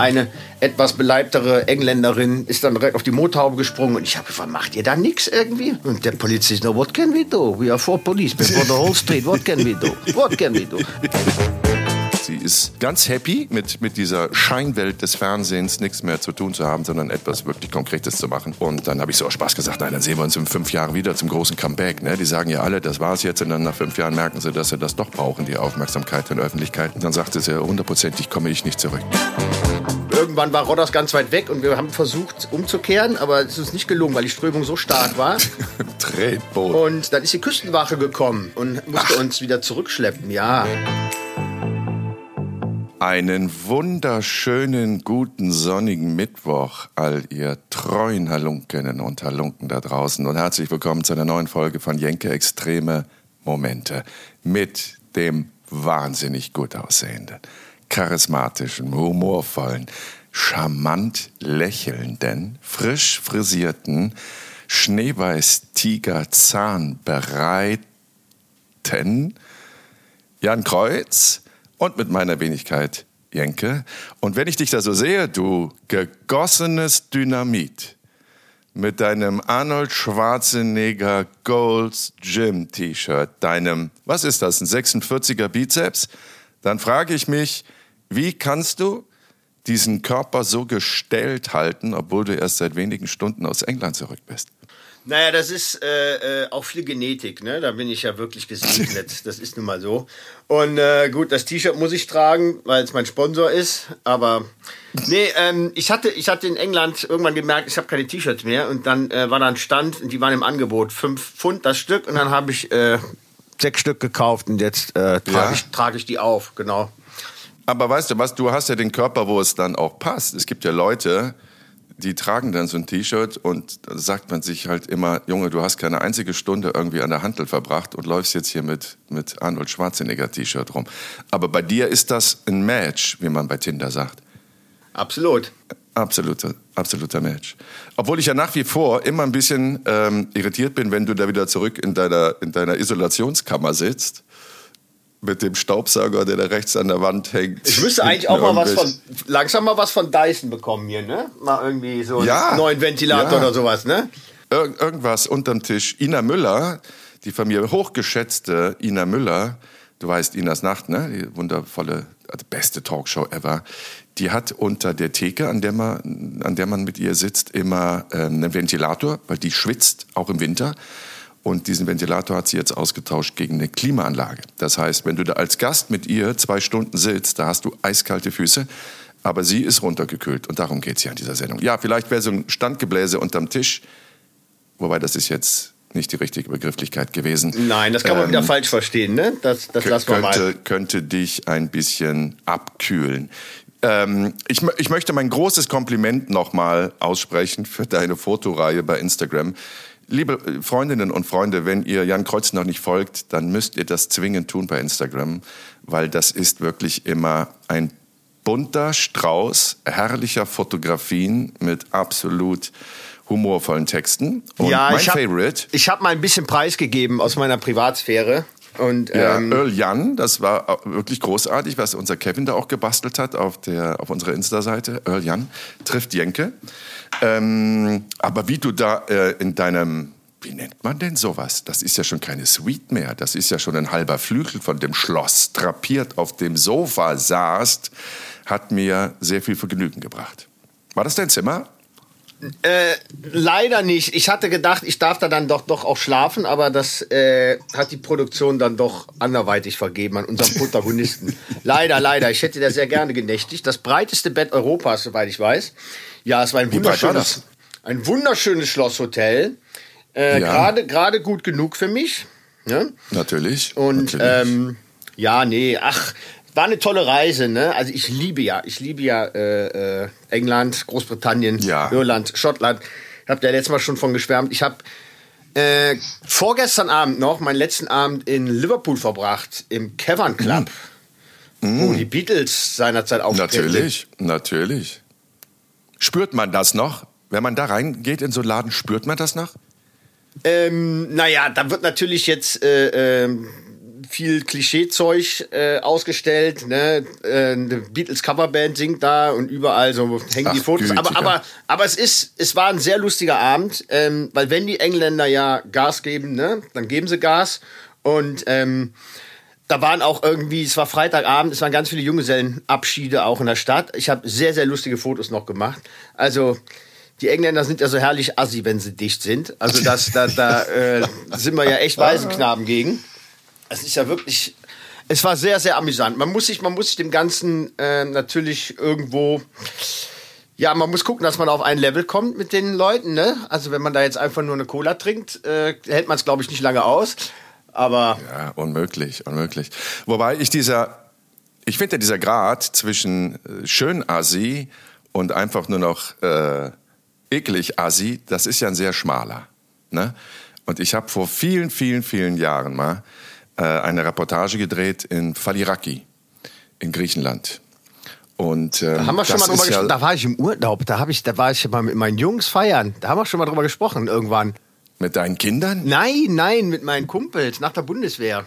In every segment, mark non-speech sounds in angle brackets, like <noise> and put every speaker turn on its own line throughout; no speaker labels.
eine etwas beleibtere Engländerin ist dann direkt auf die Motorhaube gesprungen und ich habe gefragt, macht ihr da nichts irgendwie? Und der Polizist, no, what can we do? We are four policemen for the whole street. What can we do? What can we do?
Sie ist ganz happy mit, mit dieser Scheinwelt des Fernsehens nichts mehr zu tun zu haben, sondern etwas wirklich Konkretes zu machen. Und dann habe ich so aus Spaß gesagt, nein, dann sehen wir uns in fünf Jahren wieder zum großen Comeback. Ne? Die sagen ja alle, das war's jetzt. Und dann nach fünf Jahren merken sie, dass sie das doch brauchen, die Aufmerksamkeit in der Öffentlichkeit. Und dann sagte sie, hundertprozentig komme ich nicht zurück.
Irgendwann war Rodders ganz weit weg und wir haben versucht umzukehren, aber es ist uns nicht gelungen, weil die Strömung so stark war. <laughs>
Tretboot.
Und dann ist die Küstenwache gekommen und musste Ach. uns wieder zurückschleppen. Ja.
Einen wunderschönen, guten, sonnigen Mittwoch, all ihr treuen Halunkinnen und Halunken da draußen. Und herzlich willkommen zu einer neuen Folge von Jenke Extreme Momente mit dem wahnsinnig gut aussehenden, charismatischen, humorvollen, charmant lächelnden, frisch frisierten, Schneeweiß-Tiger-Zahnbereiten Jan Kreuz und mit meiner Wenigkeit Jenke. Und wenn ich dich da so sehe, du gegossenes Dynamit mit deinem Arnold Schwarzenegger Gold's Gym T-Shirt, deinem, was ist das, ein 46er Bizeps, dann frage ich mich, wie kannst du diesen Körper so gestellt halten, obwohl du erst seit wenigen Stunden aus England zurück bist?
Naja, das ist äh, äh, auch viel Genetik, ne? Da bin ich ja wirklich gesegnet. <laughs> Das ist nun mal so. Und äh, gut, das T-Shirt muss ich tragen, weil es mein Sponsor ist. Aber nee, ähm, ich hatte, ich hatte in England irgendwann gemerkt, ich habe keine T-Shirts mehr. Und dann äh, war da ein Stand und die waren im Angebot. Fünf Pfund das Stück. Und dann habe ich äh, sechs Stück gekauft und jetzt äh, trage ja. ich, trag ich die auf, genau.
Aber weißt du was, du hast ja den Körper, wo es dann auch passt. Es gibt ja Leute, die tragen dann so ein T-Shirt und da sagt man sich halt immer, Junge, du hast keine einzige Stunde irgendwie an der Handel verbracht und läufst jetzt hier mit, mit Arnold Schwarzenegger T-Shirt rum. Aber bei dir ist das ein Match, wie man bei Tinder sagt.
Absolut.
Absoluter, absoluter Match. Obwohl ich ja nach wie vor immer ein bisschen ähm, irritiert bin, wenn du da wieder zurück in deiner, in deiner Isolationskammer sitzt mit dem Staubsauger, der da rechts an der Wand hängt.
Ich müsste eigentlich auch mal was von, langsam mal was von Dyson bekommen hier, ne? Mal irgendwie so ja, einen neuen Ventilator ja. oder sowas, ne?
Ir irgendwas unterm Tisch. Ina Müller, die von mir hochgeschätzte Ina Müller, du weißt Inas Nacht, ne? Die wundervolle, also beste Talkshow ever. Die hat unter der Theke, an der man, an der man mit ihr sitzt, immer ähm, einen Ventilator, weil die schwitzt, auch im Winter. Und diesen Ventilator hat sie jetzt ausgetauscht gegen eine Klimaanlage. Das heißt, wenn du da als Gast mit ihr zwei Stunden sitzt, da hast du eiskalte Füße. Aber sie ist runtergekühlt und darum geht es ja in dieser Sendung. Ja, vielleicht wäre so ein Standgebläse unterm Tisch, wobei das ist jetzt nicht die richtige Begrifflichkeit gewesen.
Nein, das kann man ähm, wieder falsch verstehen, ne? Das, das lassen wir
könnte,
mal.
Könnte dich ein bisschen abkühlen. Ähm, ich, ich möchte mein großes Kompliment nochmal aussprechen für deine Fotoreihe bei Instagram. Liebe äh, Freundinnen und Freunde, wenn ihr Jan Kreuz noch nicht folgt, dann müsst ihr das zwingend tun bei Instagram, weil das ist wirklich immer ein bunter Strauß herrlicher Fotografien mit absolut humorvollen Texten.
Und ja, mein ich hab, Favorite. Ich habe mal ein bisschen preisgegeben aus meiner Privatsphäre. Und,
ja, ähm, Earl Jan, das war wirklich großartig, was unser Kevin da auch gebastelt hat auf, der, auf unserer Insta-Seite. Earl Jan trifft Jenke. Ähm, aber wie du da äh, in deinem, wie nennt man denn sowas? Das ist ja schon keine Suite mehr. Das ist ja schon ein halber Flügel von dem Schloss, drapiert auf dem Sofa saßt, hat mir sehr viel Vergnügen gebracht. War das dein Zimmer?
Äh, leider nicht. Ich hatte gedacht, ich darf da dann doch, doch auch schlafen, aber das äh, hat die Produktion dann doch anderweitig vergeben an unseren Protagonisten. <laughs> leider, leider. Ich hätte da sehr gerne genächtigt. Das breiteste Bett Europas, soweit ich weiß. Ja, es war ein wunderschönes, war ein wunderschönes Schlosshotel. Äh, ja. Gerade gut genug für mich. Ja?
Natürlich.
Und
natürlich.
Ähm, ja, nee, ach, war eine tolle Reise, ne? Also ich liebe ja, ich liebe ja äh, äh, England, Großbritannien, ja. Irland, Schottland. Ich habe ja letztes Mal schon von geschwärmt. Ich habe äh, vorgestern Abend noch meinen letzten Abend in Liverpool verbracht, im Cavern Club, mm. wo die Beatles seinerzeit auftreten.
Natürlich, natürlich. Spürt man das noch? Wenn man da reingeht in so einen Laden, spürt man das noch?
Ähm, naja, da wird natürlich jetzt äh, äh, viel Klischeezeug äh, ausgestellt. Ne? Äh, eine Beatles Coverband singt da und überall so hängen
Ach,
die Fotos. Aber,
gütiger.
aber, aber es ist, es war ein sehr lustiger Abend, ähm, weil wenn die Engländer ja Gas geben, ne, dann geben sie Gas und ähm, da waren auch irgendwie, es war Freitagabend, es waren ganz viele Junggesellenabschiede auch in der Stadt. Ich habe sehr, sehr lustige Fotos noch gemacht. Also die Engländer sind ja so herrlich assi, wenn sie dicht sind. Also das, da, da äh, sind wir ja echt Waisenknaben gegen. Es ist ja wirklich, es war sehr, sehr amüsant. Man muss sich, man muss sich dem Ganzen äh, natürlich irgendwo, ja, man muss gucken, dass man auf ein Level kommt mit den Leuten. Ne? Also wenn man da jetzt einfach nur eine Cola trinkt, äh, hält man es, glaube ich, nicht lange aus. Aber
Ja, unmöglich, unmöglich. Wobei ich dieser, ich finde dieser Grad zwischen äh, schön Assi und einfach nur noch äh, eklig Assi, das ist ja ein sehr schmaler. Ne? Und ich habe vor vielen, vielen, vielen Jahren mal äh, eine Reportage gedreht in Faliraki in Griechenland. Und, ähm,
Da haben wir schon mal drüber
ja-
gesprochen. Da war ich im Urlaub. Da, ich, da war ich mal mit meinen Jungs feiern. Da haben wir schon mal drüber gesprochen irgendwann.
Mit deinen Kindern?
Nein, nein, mit meinen Kumpels nach der Bundeswehr.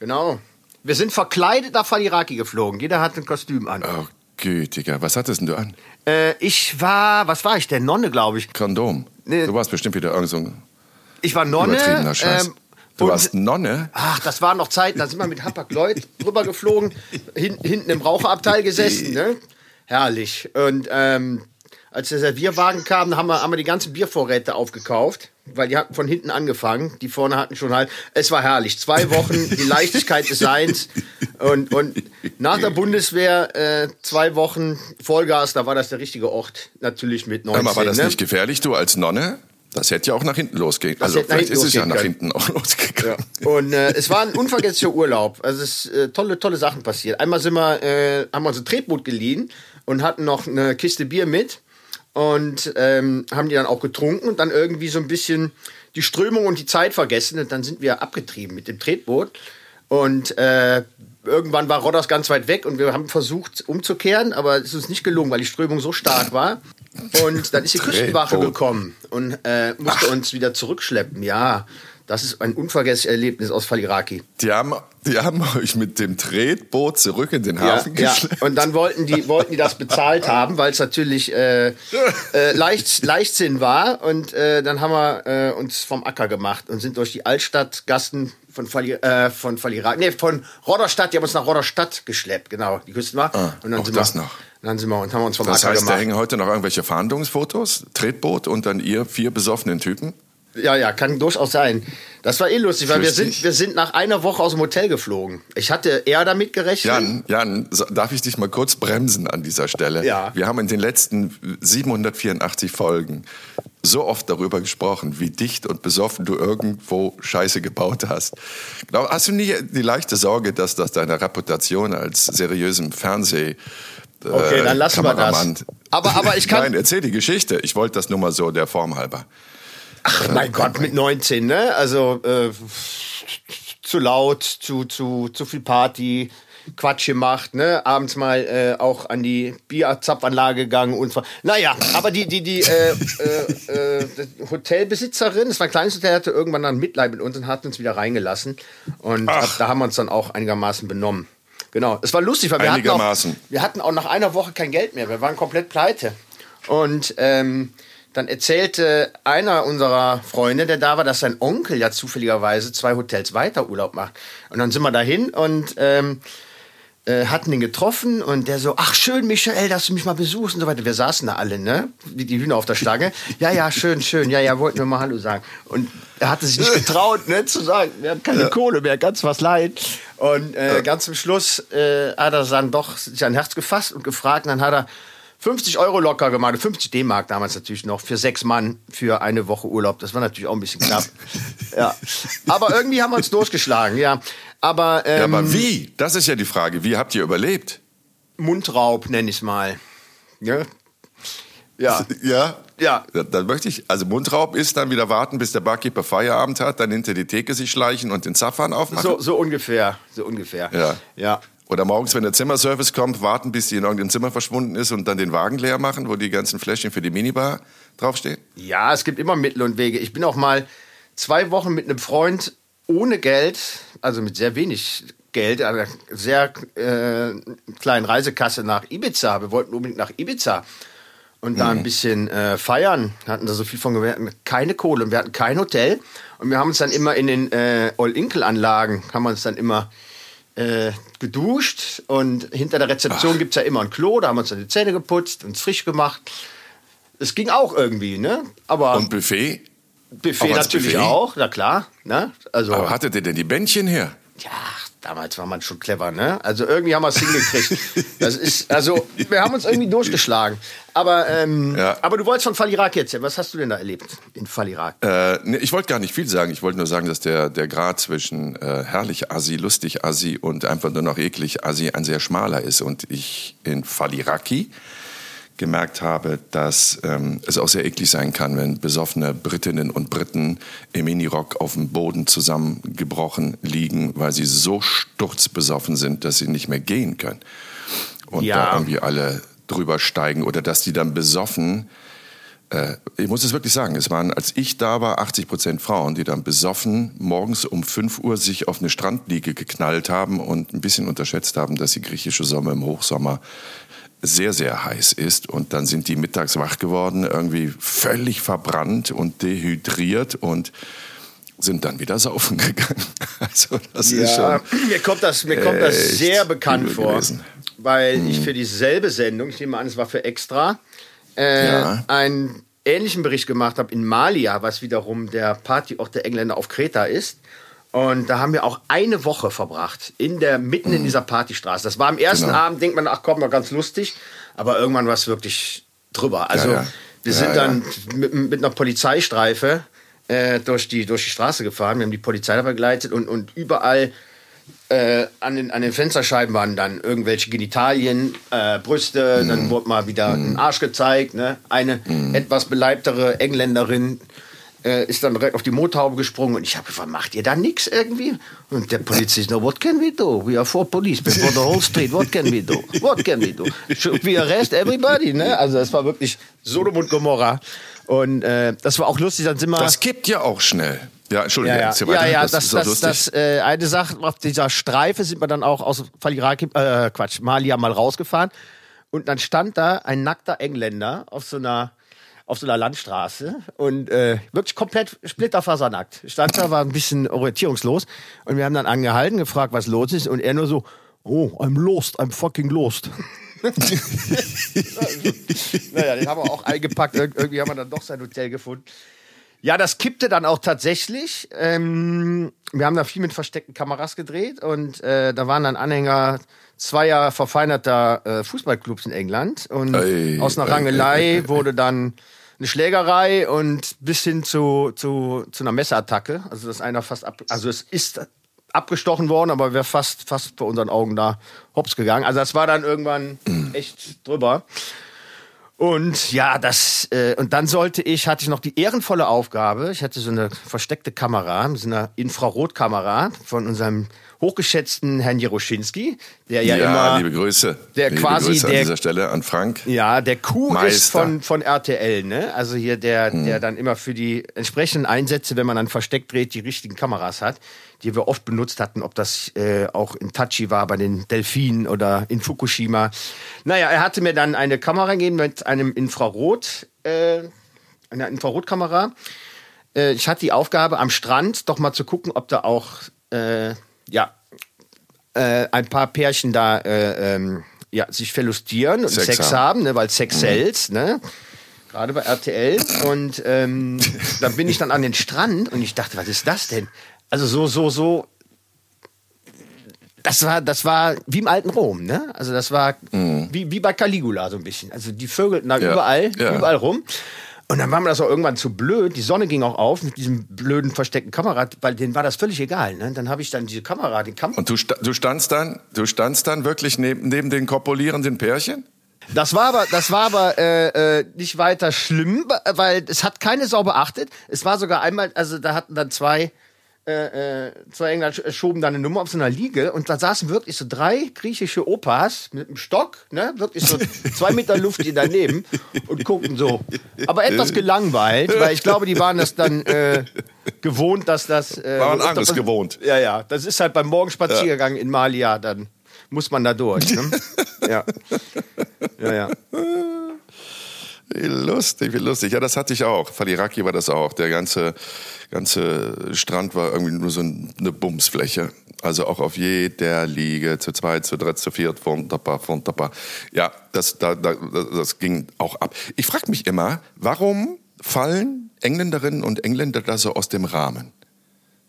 Genau. Wir sind verkleidet nach Faliraki geflogen. Jeder hat ein Kostüm an.
Oh, gütiger. Was hattest denn du an?
Äh, ich war, was war ich denn? Nonne, glaube ich.
Kondom.
Nee.
Du warst bestimmt wieder irgend so ein
Ich war Nonne. ähm,
du
und-
warst Nonne?
Ach, das waren noch Zeiten, da sind wir mit Hapag-Lloyd <laughs> rübergeflogen, hin, hinten im Raucherabteil gesessen, ne? Herrlich. Und ähm, als der Servierwagen kam, haben wir, haben wir die ganzen Biervorräte aufgekauft, weil die hatten von hinten angefangen. Die vorne hatten schon halt. Es war herrlich. Zwei Wochen, die Leichtigkeit des Seins. Und, und nach der Bundeswehr äh, zwei Wochen Vollgas, da war das der richtige Ort. Natürlich mit 19.
Aber war das
ne?
nicht gefährlich, du als Nonne? Das hätte ja auch nach hinten losgehen. Also vielleicht ist es ja nach hinten auch <laughs> losgegangen.
Und äh, es war ein unvergesslicher Urlaub. Also es ist äh, tolle, tolle Sachen passiert. Einmal sind wir, äh, haben wir uns ein Tretboot geliehen und hatten noch eine Kiste Bier mit und ähm, haben die dann auch getrunken und dann irgendwie so ein bisschen die Strömung und die Zeit vergessen und dann sind wir abgetrieben mit dem Tretboot und äh, irgendwann war Rodders ganz weit weg und wir haben versucht umzukehren, aber es ist uns nicht gelungen, weil die Strömung so stark war. Und dann ist die Küstenwache gekommen und äh, musste uns wieder zurückschleppen. Ja, das ist ein unvergessliches Erlebnis aus Faliraki.
Die haben, die haben euch mit dem Tretboot zurück in den
Ja,
Hafen
ja.
geschleppt.
Und dann wollten die, wollten die das bezahlt haben, weil es natürlich äh, äh, leicht, Leichtsinn war. Und äh, dann haben wir äh, uns vom Acker gemacht und sind durch die Altstadtgassen von, Fali, äh, von Faliraki, nee, von Rodderstadt, die haben uns nach Rodderstadt geschleppt, genau, die Küsten war.
Ah,
und dann
auch
sind
das
wir,
noch.
Dann sind wir und haben uns vom
Das
Acker
heißt, da
gemacht.
hängen heute noch irgendwelche Fahndungsfotos, Tretboot und dann ihr vier besoffenen Typen.
Ja, ja, kann durchaus sein. Das war eh lustig, weil wir
Lustig.
sind, wir sind nach einer Woche aus dem Hotel geflogen. Ich hatte eher damit gerechnet.
Jan, Jan, darf ich dich mal kurz bremsen an dieser Stelle?
Ja.
Wir haben in den letzten 784 Folgen so oft darüber gesprochen, wie dicht und besoffen du irgendwo Scheiße gebaut hast. Hast du nie die leichte Sorge, dass das deiner Reputation als seriösem Fernseh
Okay, dann lassen wir das.
Kameramann-
Aber- aber ich kann- <laughs>
Nein, erzähl die Geschichte. Ich wollte das nur mal so der Form halber.
Ach, mein Gott, mit 19, ne? Also äh, zu laut, zu, zu, zu viel Party, Quatsch gemacht, ne? Abends mal äh, auch an die Bierzapfanlage gegangen und zwar. Naja, aber die, die, die äh, äh, äh, die Hotelbesitzerin, das war ein kleines Hotel, hatte irgendwann dann Mitleid mit uns und hat uns wieder reingelassen. Und ab, da haben wir uns dann auch einigermaßen benommen. Genau. Es war lustig, weil wir hatten, auch,
Einigermaßen.
wir hatten auch nach einer Woche kein Geld mehr. Wir waren komplett pleite. Und ähm, dann erzählte einer unserer Freunde, der da war, dass sein Onkel ja zufälligerweise zwei Hotels weiter Urlaub macht. Und dann sind wir dahin und ähm, äh, hatten ihn getroffen und der so, ach schön, Michael, dass du mich mal besuchst und so weiter. Wir saßen da alle, ne? Wie die Hühner auf der Stange. Ja, ja, schön, schön. Ja, ja, wollten wir mal Hallo sagen. Und er hatte sich nicht getraut, ne, zu sagen, wir haben keine Kohle mehr, ganz was leid. Und äh, ganz zum Schluss äh, hat er dann doch sich ein Herz gefasst und gefragt. Und dann hat er 50 Euro locker gemacht, 50 D-Mark damals natürlich noch, für sechs Mann für eine Woche Urlaub. Das war natürlich auch ein bisschen knapp. <laughs> ja. Aber irgendwie haben wir uns durchgeschlagen, ja. Aber, ähm,
Ja, aber wie? Das ist ja die Frage. Wie habt ihr überlebt?
Mundraub, nenne ich es mal. Ja. Ja. <laughs>
Ja?
Ja.
Da- Dann möchte ich, also Mundraub ist dann wieder warten, bis der Barkeeper Feierabend hat, dann hinter die Theke sich schleichen und den Zapfhahn aufmachen.
So, so ungefähr. So ungefähr.
Ja.
Ja.
Oder morgens, wenn der Zimmerservice kommt, warten, bis die in irgendeinem Zimmer verschwunden ist und dann den Wagen leer machen, wo die ganzen Fläschchen für die Minibar draufstehen.
Ja, es gibt immer Mittel und Wege. Ich bin auch mal zwei Wochen mit einem Freund ohne Geld, also mit sehr wenig Geld, einer sehr äh, kleinen Reisekasse nach Ibiza. Wir wollten unbedingt nach Ibiza und da ein bisschen äh, feiern. Wir hatten da so viel von, wir hatten keine Kohle und wir hatten kein Hotel. Und wir haben uns dann immer in den äh, All-Inkle-Anlagen, haben wir uns dann immer äh, geduscht und hinter der Rezeption gibt es ja immer ein Klo, da haben wir uns dann die Zähne geputzt, uns frisch gemacht. Es ging auch irgendwie, ne? Aber
Und Buffet?
Buffet natürlich
Buffet?
auch, na klar. Ne? Also,
Aber hattet ihr denn die Bändchen her?
ja, damals war man schon clever, ne? Also irgendwie haben wir es hingekriegt. Das ist, also wir haben uns irgendwie durchgeschlagen. Aber, ähm,
Ja.
aber du wolltest von Fall Irak erzählen. Was hast du denn da erlebt in Fall Irak?
Äh, nee, ich wollte gar nicht viel sagen. Ich wollte nur sagen, dass der, der Grad zwischen äh, herrlich Assi, lustig Assi und einfach nur noch eklig Assi ein sehr schmaler ist. Und ich in Faliraki gemerkt habe, dass ähm, es auch sehr eklig sein kann, wenn besoffene Britinnen und Briten im Minirock auf dem Boden zusammengebrochen liegen, weil sie so sturzbesoffen sind, dass sie nicht mehr gehen können. Und
Ja.
da irgendwie alle drüber steigen oder dass die dann besoffen äh, ich muss es wirklich sagen, es waren, als ich da war, 80 Prozent Frauen, die dann besoffen morgens um 5 Uhr sich auf eine Strandliege geknallt haben und ein bisschen unterschätzt haben, dass die griechische Sommer im Hochsommer sehr, sehr heiß ist. Und dann sind die mittags wach geworden, irgendwie völlig verbrannt und dehydriert und sind dann wieder saufen <laughs> gegangen. Also das ist schon...
mir kommt das, mir kommt das sehr bekannt vor,
gewesen.
weil
Mhm.
ich für dieselbe Sendung, ich nehme an, es war für Extra, äh,
Ja.
einen ähnlichen Bericht gemacht habe in Malia, was wiederum der Partyort der Engländer auf Kreta ist. Und da haben wir auch eine Woche verbracht, in der, mitten in dieser Partystraße. Das war am ersten
Mhm. Genau.
Abend, denkt man, ach komm, mal ganz lustig. Aber irgendwann war es wirklich drüber. Also
ja.
wir
Ja,
sind
ja.
dann mit, mit einer Polizeistreife äh, durch, die, durch die Straße gefahren. Wir haben die Polizei dabei begleitet und, und überall äh, an, den, an den Fensterscheiben waren dann irgendwelche Genitalien, äh, Brüste, dann wurde mal wieder ein Arsch gezeigt. Ne? Eine etwas beleibtere Engländerin äh, ist dann direkt auf die Motorhaube gesprungen und ich habe gefragt, macht ihr da nichts irgendwie? Und der Polizist, no, what can we do? We are four policemen for the whole street, what can we do? What can we do? Should we arrest everybody? Ne? Also das war wirklich Sodom und Gomorra. Und äh, das war auch lustig, dann sind wir...
Das kippt ja auch schnell. Ja, Entschuldigung,
Ja, ja, ja, ja
das,
das,
ist
das,
lustig.
das, äh, eine Sache, auf dieser Streife sind wir dann auch aus Faliraki, äh, Quatsch, Malia mal rausgefahren. Und dann stand da ein nackter Engländer auf so einer, auf so einer Landstraße und äh, wirklich komplett splitterfasernackt. Stand da, war ein bisschen orientierungslos. Und wir haben dann angehalten, gefragt, was los ist. Und er nur so, oh, I'm lost, I'm fucking lost. <laughs> naja, den haben wir auch eingepackt. Ir irgendwie haben wir dann doch sein Hotel gefunden. Ja, das kippte dann auch tatsächlich. Ähm, wir haben da viel mit versteckten Kameras gedreht und äh, da waren dann Anhänger zweier verfeinerter äh, Fußballclubs in England. Und
Ei,
aus einer
ei,
Rangelei
ei, ei, ei.
wurde dann eine Schlägerei und bis hin zu, zu, zu einer Messerattacke. Also das einer fast ab, also es ist abgestochen worden, aber wäre fast, fast vor unseren Augen da hops gegangen. Also das war dann irgendwann echt drüber. Und ja, das äh, und dann sollte ich hatte ich noch die ehrenvolle Aufgabe. Ich hatte so eine versteckte Kamera, so eine Infrarotkamera von unserem hochgeschätzten Herrn Jeroschinski, der ja,
Ja,
immer
liebe Grüße.
der
liebe
quasi
Grüße an
der-
dieser Stelle an Frank.
ja, der Kuh ist von, von RTL, ne? Also hier der, der dann immer für die entsprechenden Einsätze, wenn man dann versteckt dreht, die richtigen Kameras hat, die wir oft benutzt hatten, ob das äh, auch in Tachi war, bei den Delfinen oder in Fukushima. Naja, er hatte mir dann eine Kamera gegeben mit einem Infrarot, äh, einer Infrarotkamera. Äh, ich hatte die Aufgabe, am Strand doch mal zu gucken, ob da auch, äh, ja, äh, ein paar Pärchen da äh, ähm, ja, sich verlustieren und
Sex
Sex,
haben.
ne, weil Sex sells, ne? Gerade bei RTL. Und ähm, <laughs> dann bin ich dann an den Strand und ich dachte, was ist das denn? Also so, so, so. Das war, das war wie im alten Rom, ne? Also das war wie, wie bei Caligula so ein bisschen. Also die vögelten da
Ja,
überall,
ja.
überall rum. Und dann war mir das auch irgendwann zu blöd. Die Sonne ging auch auf mit diesem blöden versteckten Kamera, weil denen war das völlig egal. Ne? Dann habe ich dann diese Kamera, den Kamera.
Und du, sta- du standst dann, du standst dann wirklich neben, neben den kopulierenden Pärchen?
Das war aber, das war aber äh, äh, nicht weiter schlimm, weil es hat keine Sau beachtet. Es war sogar einmal, also da hatten dann zwei äh, äh, zwei Engländer sch- schoben da eine Nummer auf so einer Liege und da saßen wirklich so drei griechische Opas mit einem Stock, ne, wirklich so zwei Meter Luft hier daneben und guckten so. Aber etwas gelangweilt, weil ich glaube, die waren das dann äh, gewohnt, dass das. Äh,
Waren anderes gewohnt.
Ja, ja. Das ist halt beim Morgenspaziergang in Malia, dann muss man da durch. Ne? <laughs> ja. Ja, ja.
Wie lustig, wie lustig. Ja, das hatte ich auch. Faliraki war das auch. Der ganze, ganze Strand war irgendwie nur so eine Bumsfläche. Also auch auf jeder Liege, zu zweit, zu dritt, zu viert, wunderbar, wunderbar. Ja, das, da, da, das ging auch ab. Ich frage mich immer, warum fallen Engländerinnen und Engländer da so aus dem Rahmen?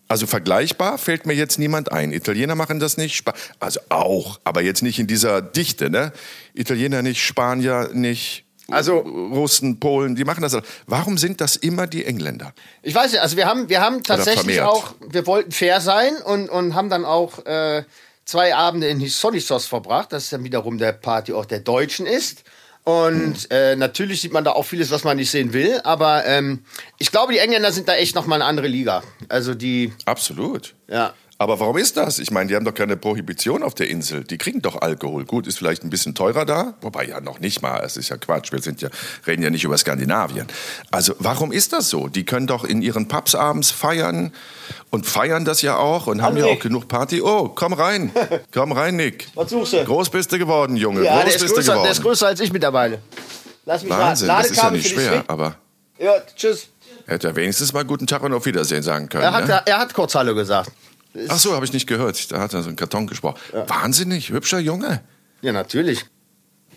Also vergleichbar fällt mir jetzt niemand ein. Italiener machen das nicht, Spa also auch, aber jetzt nicht in dieser Dichte, ne? Italiener nicht, Spanier nicht,
Also-
Russen, Polen, die machen das. Warum sind das immer die Engländer?
Ich weiß nicht, also wir haben, wir haben tatsächlich auch, wir wollten fair sein und, und haben dann auch äh, zwei Abende in Hissonissos verbracht. Das ist dann wiederum der Partyort der Deutschen ist. Und äh, natürlich sieht man da auch vieles, was man nicht sehen will. Aber ähm, ich glaube, die Engländer sind da echt nochmal eine andere Liga. Also die,
Absolut.
ja.
Aber warum ist das? Ich meine, die haben doch keine Prohibition auf der Insel. Die kriegen doch Alkohol. Gut, ist vielleicht ein bisschen teurer da, wobei ja noch nicht mal. Es ist ja Quatsch. Wir sind ja, reden ja nicht über Skandinavien. Also warum ist das so? Die können doch in ihren Pubs abends feiern und feiern das ja auch und haben ja
André.
auch genug Party. Oh, komm rein, <laughs> komm rein, Nick.
Was suchst du?
Groß bist du geworden, Junge.
Ja,
Groß
der ist,
bist
größer,
geworden.
der ist größer als ich mittlerweile. Lass mich
Wahnsinn,
mal.
das ist ja nicht schwer. Aber
Ja, tschüss.
hätte er wenigstens mal guten Tag und auf Wiedersehen sagen können.
Er hat,
ne?
er hat kurz Hallo gesagt.
Ach so, habe ich nicht gehört. Da hat er so einen Karton gesprochen. Wahnsinnig hübscher Junge.
Ja, natürlich.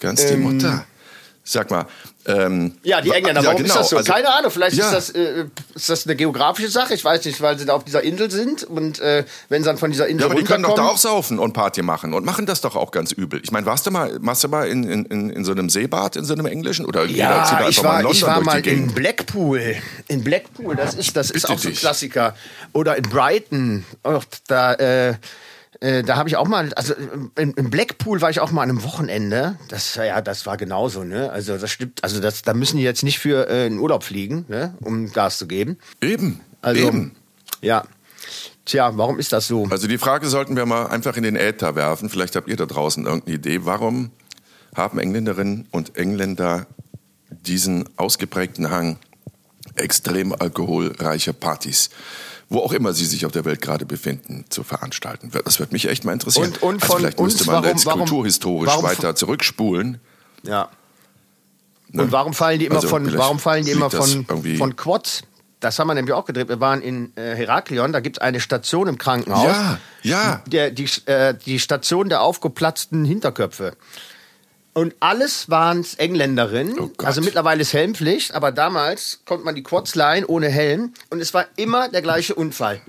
Ganz die Mutter. Sag mal. Ähm,
Ja, die Engländer,
ja,
warum
genau,
ist das so?
also-
Keine Ahnung, vielleicht
Ja.
ist, das, äh, ist das eine geografische Sache, ich weiß nicht, weil sie da auf dieser Insel sind und äh, wenn sie dann von dieser Insel
Ja, aber die können doch da auch saufen und Party machen und machen das doch auch ganz übel. Ich meine, warst du mal, warst du mal in, in, in, in so einem Seebad, in so einem englischen? Oder jeder
Ja,
einfach
ich
mal
war,
in London
ich war mal in? Blackpool. In Blackpool, das ist, das ist auch so ein
dich.
Klassiker. Oder in Brighton. Och, da, äh, äh, da habe ich auch mal, also in, in Blackpool war ich auch mal an einem Wochenende. Das, ja, das war genauso, ne? Also das stimmt, also das, da müssen die jetzt nicht für äh, in Urlaub fliegen, ne? Um Gas zu geben.
Eben,
Also,
eben.
ja. Tja, warum ist das so?
Also die Frage sollten wir mal einfach in den Äther werfen. Vielleicht habt ihr da draußen irgendeine Idee. Warum haben Engländerinnen und Engländer diesen ausgeprägten Hang, extrem alkoholreiche Partys, wo auch immer sie sich auf der Welt gerade befinden, zu veranstalten? Das wird mich echt mal interessieren.
Und- und
also vielleicht müsste man
warum-
jetzt kulturhistorisch
warum-
weiter zurückspulen.
Ja. Und warum fallen die immer
Ne? Also
von, warum fallen die immer von, von Quads? Das haben wir nämlich auch gedreht. Wir waren in äh, Heraklion, da gibt es eine Station im Krankenhaus.
Ja, ja.
Der, die, äh, die Station der aufgeplatzten Hinterköpfe. Und alles waren Engländerinnen.
Oh
also mittlerweile ist Helmpflicht, aber damals konnte man die Quads leihen ohne Helm. Und es war immer der gleiche Unfall.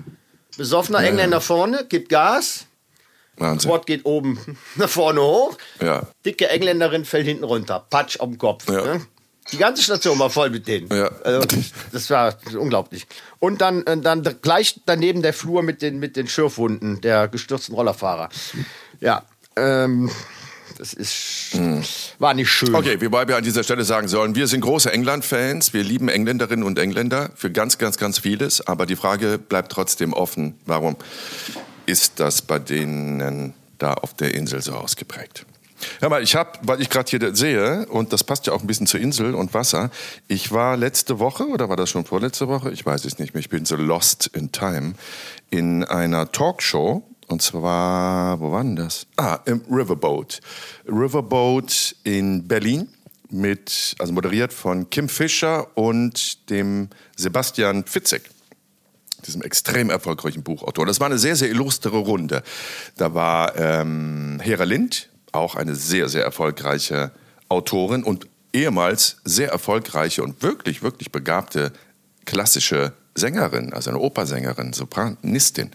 Besoffener Engländer vorne, gibt Gas,
Wahnsinn.
Quad geht oben <laughs> nach vorne hoch.
Ja.
Dicke Engländerin fällt hinten runter. Patsch auf den Kopf.
Ja.
Ne? Die ganze Station war voll mit denen.
Ja.
Also, das war unglaublich. Und dann, äh, dann gleich daneben der Flur mit den, mit den Schürfwunden der gestürzten Rollerfahrer. Ja, ähm, das ist, war nicht schön.
Okay, wobei wir an dieser Stelle sagen sollen, wir sind große England-Fans, wir lieben Engländerinnen und Engländer für ganz, ganz, ganz vieles, aber die Frage bleibt trotzdem offen, warum ist das bei denen da auf der Insel so ausgeprägt? Hör mal, ich habe, weil ich gerade hier sehe, und das passt ja auch ein bisschen zur Insel und Wasser, ich war letzte Woche, oder war das schon vorletzte Woche? Ich weiß es nicht mehr, ich bin so lost in time, in einer Talkshow, und zwar, wo war denn das? Ah, im Riverboat. Riverboat in Berlin mit, also moderiert von Kim Fischer und dem Sebastian Fitzek diesem extrem erfolgreichen Buchautor. Das war eine sehr, sehr illustre Runde. Da war ähm, Hera Lind, auch eine sehr, sehr erfolgreiche Autorin und ehemals sehr erfolgreiche und wirklich, wirklich begabte klassische Sängerin, also eine Opersängerin, Sopranistin.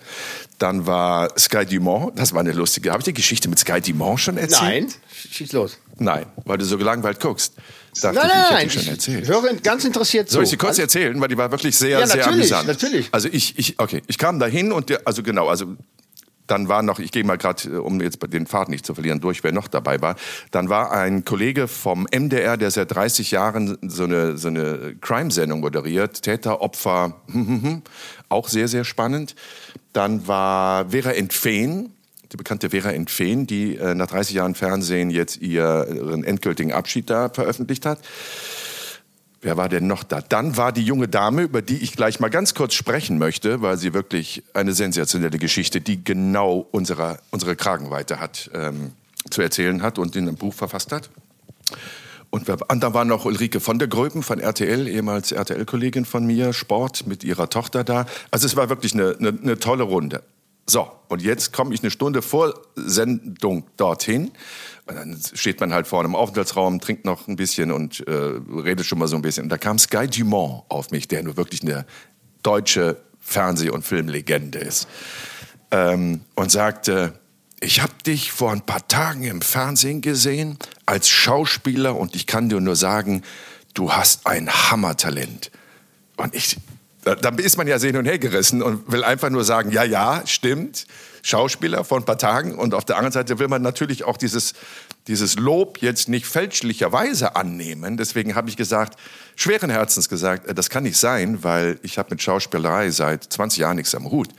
Dann war Sky Dumont, das war eine lustige. Habe ich die Geschichte mit Sky Dumont schon erzählt?
Nein, schieß los.
Nein, weil du so gelangweilt guckst. Dachte
Nein,
ich, ich
nein, nein.
die schon
Ich
erzählt.
höre ganz interessiert zu.
Soll ich sie kurz
Also-
erzählen, weil die war wirklich sehr,
Ja,
sehr
natürlich,
amüsant.
natürlich.
Also ich, ich, okay, ich kam dahin und der, also genau, also dann war noch, ich gehe mal gerade, um jetzt den Pfad nicht zu verlieren, durch, wer noch dabei war. Dann war ein Kollege vom MDR, der seit 30 Jahren so eine, so eine Crime-Sendung moderiert, Täter, Opfer, auch sehr, sehr spannend. Dann war Vera Entfehn, die bekannte Vera Entfehn, die äh, nach 30 Jahren Fernsehen jetzt ihren endgültigen Abschied da veröffentlicht hat. Wer war denn noch da? Dann war die junge Dame, über die ich gleich mal ganz kurz sprechen möchte, weil sie wirklich eine sensationelle Geschichte, die genau unsere, unsere Kragenweite hat, ähm, zu erzählen hat und in einem Buch verfasst hat. Und, und dann war noch Ulrike von der Gröben von RTL, ehemals RTL-Kollegin von mir, Sport mit ihrer Tochter da. Also es war wirklich eine, eine, eine tolle Runde. So, und jetzt komme ich eine Stunde vor Sendung dorthin. Dann steht man halt vorne im Aufenthaltsraum, trinkt noch ein bisschen und äh, redet schon mal so ein bisschen. Und da kam Sky Dumont auf mich, der nur wirklich eine deutsche Fernseh- und Filmlegende ist. Ähm, und sagte, ich habe dich vor ein paar Tagen im Fernsehen gesehen als Schauspieler und ich kann dir nur sagen, du hast ein Hammertalent. Und ich da, da ist man ja hin und her gerissen und will einfach nur sagen, ja, ja, stimmt, Schauspieler vor ein paar Tagen. Und auf der anderen Seite will man natürlich auch dieses, dieses Lob jetzt nicht fälschlicherweise annehmen. Deswegen habe ich gesagt, schweren Herzens gesagt, äh, das kann nicht sein, weil ich habe mit Schauspielerei seit 20 Jahren nichts am Hut.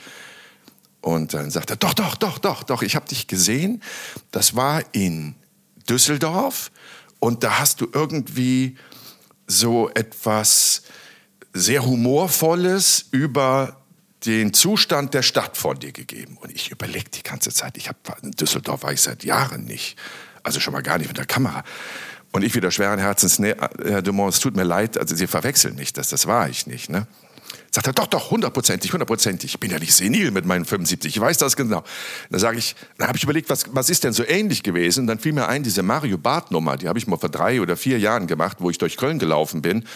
Und dann sagt er, doch, doch, doch, doch, doch, ich habe dich gesehen. Das war in Düsseldorf und da hast du irgendwie so etwas sehr humorvolles über den Zustand der Stadt von dir gegeben. Und ich überlege die ganze Zeit, ich habe in Düsseldorf war ich seit Jahren nicht, also schon mal gar nicht mit der Kamera. Und ich wieder schweren Herzens, nee, Herr Dumont, es tut mir leid, also Sie verwechseln nicht, das, das war ich nicht. Ne? Sagt er, doch, doch, hundertprozentig, hundertprozentig. Ich bin ja nicht senil mit meinen 75, ich weiß das genau. Dann sage ich, dann habe ich überlegt, was, was ist denn so ähnlich gewesen? Und dann fiel mir ein, diese Mario Barth Nummer, die habe ich mal vor drei oder vier Jahren gemacht, wo ich durch Köln gelaufen bin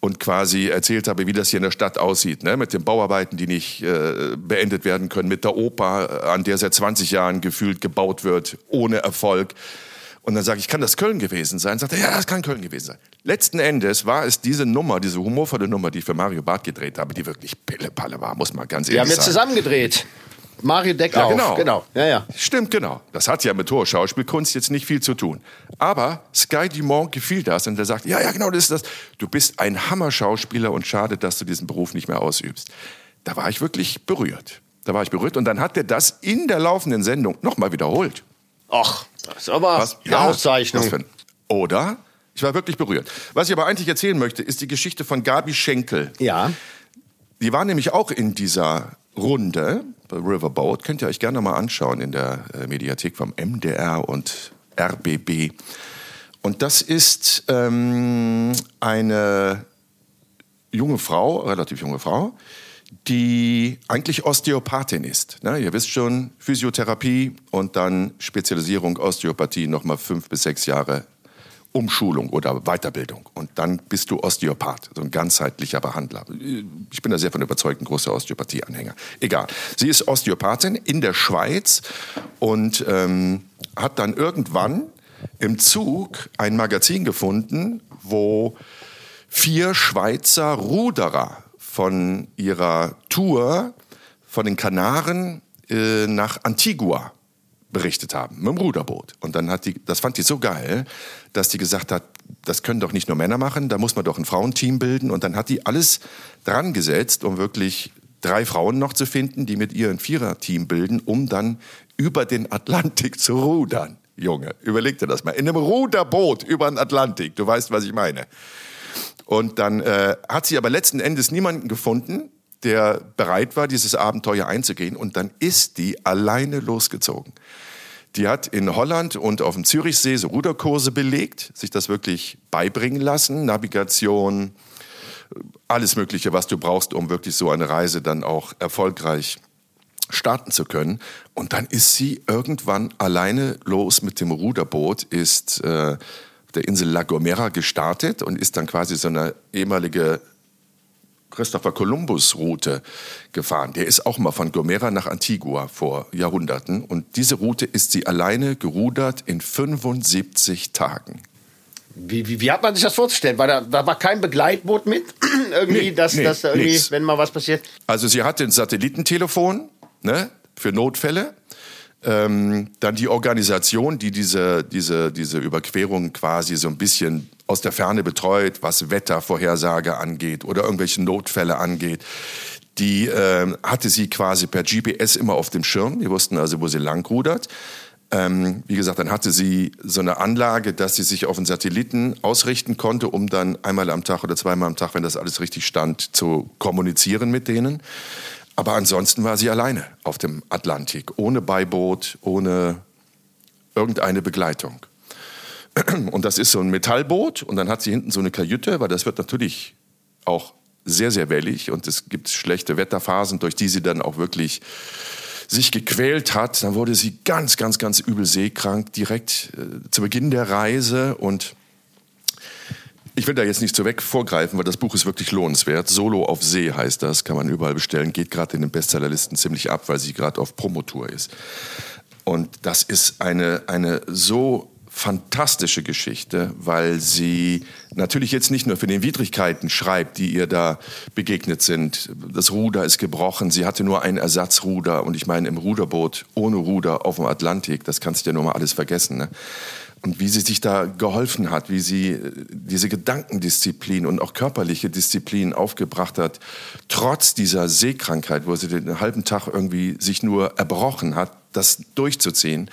und quasi erzählt habe, wie das hier in der Stadt aussieht, ne? mit den Bauarbeiten, die nicht äh, beendet werden können, mit der Oper, an der seit 20 Jahren gefühlt gebaut wird, ohne Erfolg. Und dann sage ich, kann das Köln gewesen sein? Sagt er, ja, das kann Köln gewesen sein. Letzten Endes war es diese Nummer, diese humorvolle Nummer, die ich für Mario Barth gedreht habe, die wirklich Pillepalle war, muss man ganz ehrlich sagen.
Wir haben jetzt zusammen gedreht. Mario Deckauf.
Ja, genau.
genau. Ja, ja.
Stimmt, genau. Das hat ja mit hoher Schauspielkunst jetzt nicht viel zu tun. Aber Sky Dumont gefiel das und er sagt, ja, ja, genau, das ist das. Du bist ein Hammer-Schauspieler und schade, dass du diesen Beruf nicht mehr ausübst. Da war ich wirklich berührt. Da war ich berührt und dann hat er das in der laufenden Sendung nochmal wiederholt.
Ach, das ist aber was, eine ja, Auszeichnung.
Ein, oder? Ich war wirklich berührt. Was ich aber eigentlich erzählen möchte, ist die Geschichte von Gabi Schenkel.
Ja.
Die war nämlich auch in dieser Runde bei Riverboat. Könnt ihr euch gerne mal anschauen in der äh, Mediathek vom MDR und RBB. Und das ist ähm, eine junge Frau, relativ junge Frau, die eigentlich Osteopathin ist. Ne? Ihr wisst schon, Physiotherapie und dann Spezialisierung Osteopathie nochmal fünf bis sechs Jahre Umschulung oder Weiterbildung. Und dann bist du Osteopath, so ein ganzheitlicher Behandler. Ich bin da sehr von überzeugt, ein großer Osteopathie-Anhänger. Egal. Sie ist Osteopathin in der Schweiz und ähm, hat dann irgendwann im Zug ein Magazin gefunden, wo vier Schweizer Ruderer von ihrer Tour von den Kanaren äh, nach Antigua berichtet haben, mit dem Ruderboot. Und dann hat die, das fand die so geil, dass die gesagt hat, das können doch nicht nur Männer machen, da muss man doch ein Frauenteam bilden. Und dann hat die alles dran gesetzt, um wirklich drei Frauen noch zu finden, die mit ihr ein Viererteam bilden, um dann über den Atlantik zu rudern. Junge, überleg dir das mal. In einem Ruderboot über den Atlantik. Du weißt, was ich meine. Und dann äh, hat sie aber letzten Endes niemanden gefunden, der bereit war, dieses Abenteuer einzugehen. Und dann ist die alleine losgezogen. Die hat in Holland und auf dem Zürichsee so Ruderkurse belegt, sich das wirklich beibringen lassen, Navigation, alles Mögliche, was du brauchst, um wirklich so eine Reise dann auch erfolgreich starten zu können. Und dann ist sie irgendwann alleine los mit dem Ruderboot, ist äh, der Insel La Gomera gestartet und ist dann quasi so eine ehemalige Christopher Columbus Route gefahren. Der ist auch mal von Gomera nach Antigua vor Jahrhunderten. Und diese Route ist sie alleine gerudert in 75 Tagen.
Wie, wie, wie, hat man sich das vorzustellen? War da, da war kein Begleitboot mit? <clears throat> irgendwie, nee, dass, nee, dass da irgendwie, nix. wenn mal was passiert?
Also sie hatte ein Satellitentelefon ne, für Notfälle. Ähm, dann die Organisation, die diese, diese, diese Überquerung quasi so ein bisschen aus der Ferne betreut, was Wettervorhersage angeht oder irgendwelche Notfälle angeht. Die äh, hatte sie quasi per GPS immer auf dem Schirm. Die wussten also, wo sie langrudert. Ähm, wie gesagt, dann hatte sie so eine Anlage, dass sie sich auf einen Satelliten ausrichten konnte, um dann einmal am Tag oder zweimal am Tag, wenn das alles richtig stand, zu kommunizieren mit denen. Aber ansonsten war sie alleine auf dem Atlantik, ohne Beiboot, ohne irgendeine Begleitung. <clears throat> Und das ist so ein Metallboot und dann hat sie hinten so eine Kajüte, weil das wird natürlich auch sehr, sehr wellig und es gibt schlechte Wetterphasen, durch die sie dann auch wirklich sich gequält hat. Dann wurde sie ganz, ganz, ganz übel seekrank direkt äh, zu Beginn der Reise und ich will da jetzt nicht so weg vorgreifen, weil das Buch ist wirklich lohnenswert. Solo auf See heißt das, kann man überall bestellen, geht gerade in den Bestsellerlisten ziemlich ab, weil sie gerade auf Promotour ist. Und das ist eine, eine so fantastische Geschichte, weil sie natürlich jetzt nicht nur für den Widrigkeiten schreibt, die ihr da begegnet sind. Das Ruder ist gebrochen, sie hatte nur ein Ersatzruder und ich meine im Ruderboot ohne Ruder auf dem Atlantik, das kannst du ja nur mal alles vergessen. Ne? Und wie sie sich da geholfen hat, wie sie äh, diese Gedankendisziplin und auch körperliche Disziplin aufgebracht hat, trotz dieser Seekrankheit, wo sie den halben Tag irgendwie sich nur erbrochen hat, das durchzuziehen,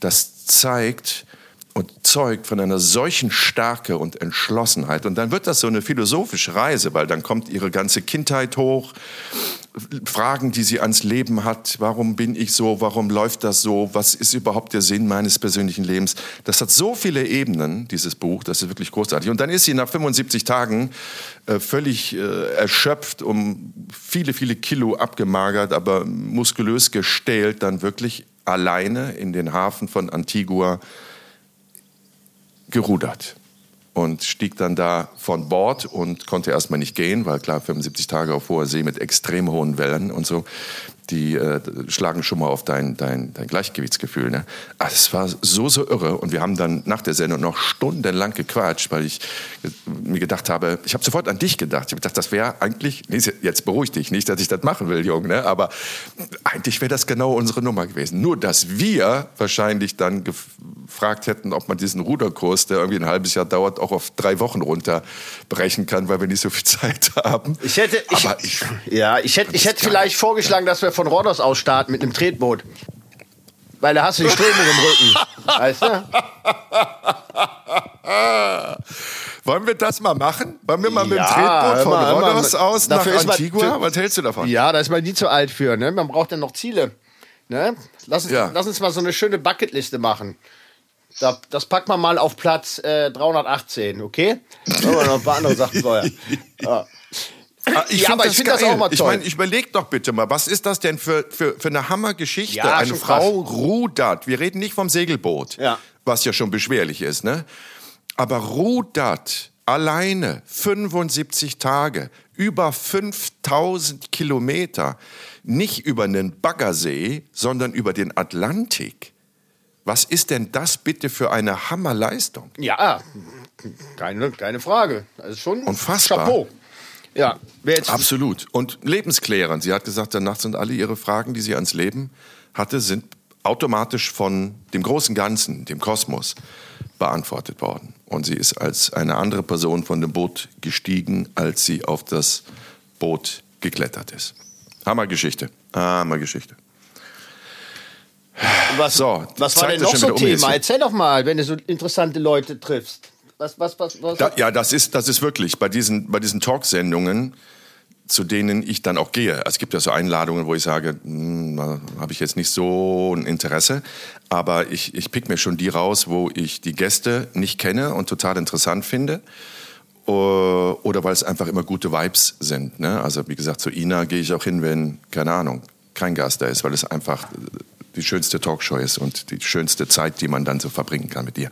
das zeigt, und zeugt von einer solchen Stärke und Entschlossenheit. Und dann wird das so eine philosophische Reise, weil dann kommt ihre ganze Kindheit hoch, Fragen, die sie ans Leben hat. Warum bin ich so? Warum läuft das so? Was ist überhaupt der Sinn meines persönlichen Lebens? Das hat so viele Ebenen, dieses Buch, das ist wirklich großartig. Und dann ist sie nach 75 Tagen äh, völlig äh, erschöpft, um viele, viele Kilo abgemagert, aber muskulös gestählt, dann wirklich alleine in den Hafen von Antigua gerudert und stieg dann da von Bord und konnte erstmal nicht gehen, weil klar 75 Tage auf hoher See mit extrem hohen Wellen und so die äh, schlagen schon mal auf dein, dein, dein Gleichgewichtsgefühl. Ne? Ah, es war so, so irre. Und wir haben dann nach der Sendung noch stundenlang gequatscht, weil ich mir gedacht habe, ich habe sofort an dich gedacht. Ich habe gedacht, das wäre eigentlich, nee, jetzt beruhig dich, nicht, dass ich das machen will, Junge, ne? aber eigentlich wäre das genau unsere Nummer gewesen. Nur, dass wir wahrscheinlich dann gefragt hätten, ob man diesen Ruderkurs, der irgendwie ein halbes Jahr dauert, auch auf drei Wochen runterbrechen kann, weil wir nicht so viel <laughs> Zeit haben.
Ich hätte, ich, ich, ja, ich hätte, ich hätte vielleicht vorgeschlagen, dass wir von Rhodos aus starten mit einem Tretboot. Weil da hast du die Strömung im Rücken. <laughs> Weißt du?
Wollen wir das mal machen? Wollen wir mal mit dem Tretboot von mal, Rhodos aus nach Antigua?
Man, Was hältst du davon? Ja, da ist man nie zu alt für. Ne? Man braucht dann noch Ziele. Ne? Lass, uns, ja. lass uns mal so eine schöne Bucketliste machen. Da, das packt man mal auf Platz äh, 318, okay? Wollen wir noch ein paar andere Sachen vorher. <laughs> Ja.
Ah, ich ja, aber ich finde das auch mal toll. Ich meine, ich überleg doch bitte mal, was ist das denn für, für, für eine Hammergeschichte? Ja, eine Frau krass. rudert. Wir reden nicht vom Segelboot, ja. was ja schon beschwerlich ist, ne? Aber rudert alleine 75 Tage, über 5000 Kilometer, nicht über einen Baggersee, sondern über den Atlantik. Was ist denn das bitte für eine Hammerleistung?
Ja, keine, keine Frage. Das ist schon
Unfassbar.
Chapeau.
Ja, absolut. Und lebensklärend. Sie hat gesagt, danach sind alle ihre Fragen, die sie ans Leben hatte, sind automatisch von dem großen Ganzen, dem Kosmos, beantwortet worden. Und sie ist als eine andere Person von dem Boot gestiegen, als sie auf das Boot geklettert ist. Hammergeschichte. Hammergeschichte.
Was, so, was war denn noch so Thema? Erzähl doch mal, wenn du so interessante Leute triffst. Was, was, was, was?
Da, ja, das ist, das ist wirklich bei diesen, bei diesen Talksendungen, zu denen ich dann auch gehe. Es gibt ja so Einladungen, wo ich sage, hm, habe ich jetzt nicht so ein Interesse, aber ich, ich pick mir schon die raus, wo ich die Gäste nicht kenne und total interessant finde. Oder weil es einfach immer gute Vibes sind. Ne? Also wie gesagt, zu Ina gehe ich auch hin, wenn, keine Ahnung, kein Gast da ist, weil es einfach die schönste Talkshow ist und die schönste Zeit, die man dann so verbringen kann mit dir.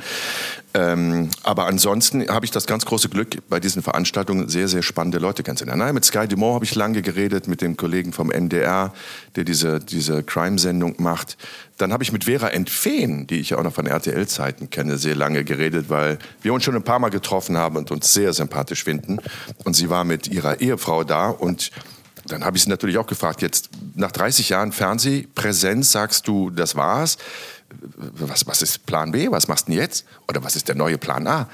Ähm, aber ansonsten habe ich das ganz große Glück, bei diesen Veranstaltungen sehr, sehr spannende Leute kennenzulernen. Nein, mit Sky Dumont habe ich lange geredet, mit dem Kollegen vom NDR, der diese, diese Crime-Sendung macht. Dann habe ich mit Vera Entfehn, die ich auch noch von RTL-Zeiten kenne, sehr lange geredet, weil wir uns schon ein paar Mal getroffen haben und uns sehr sympathisch finden. Und sie war mit ihrer Ehefrau da und dann habe ich sie natürlich auch gefragt, jetzt nach 30 Jahren Fernsehpräsenz sagst du, das war's. Was, was ist Plan B? Was machst du denn jetzt? Oder was ist der neue Plan A?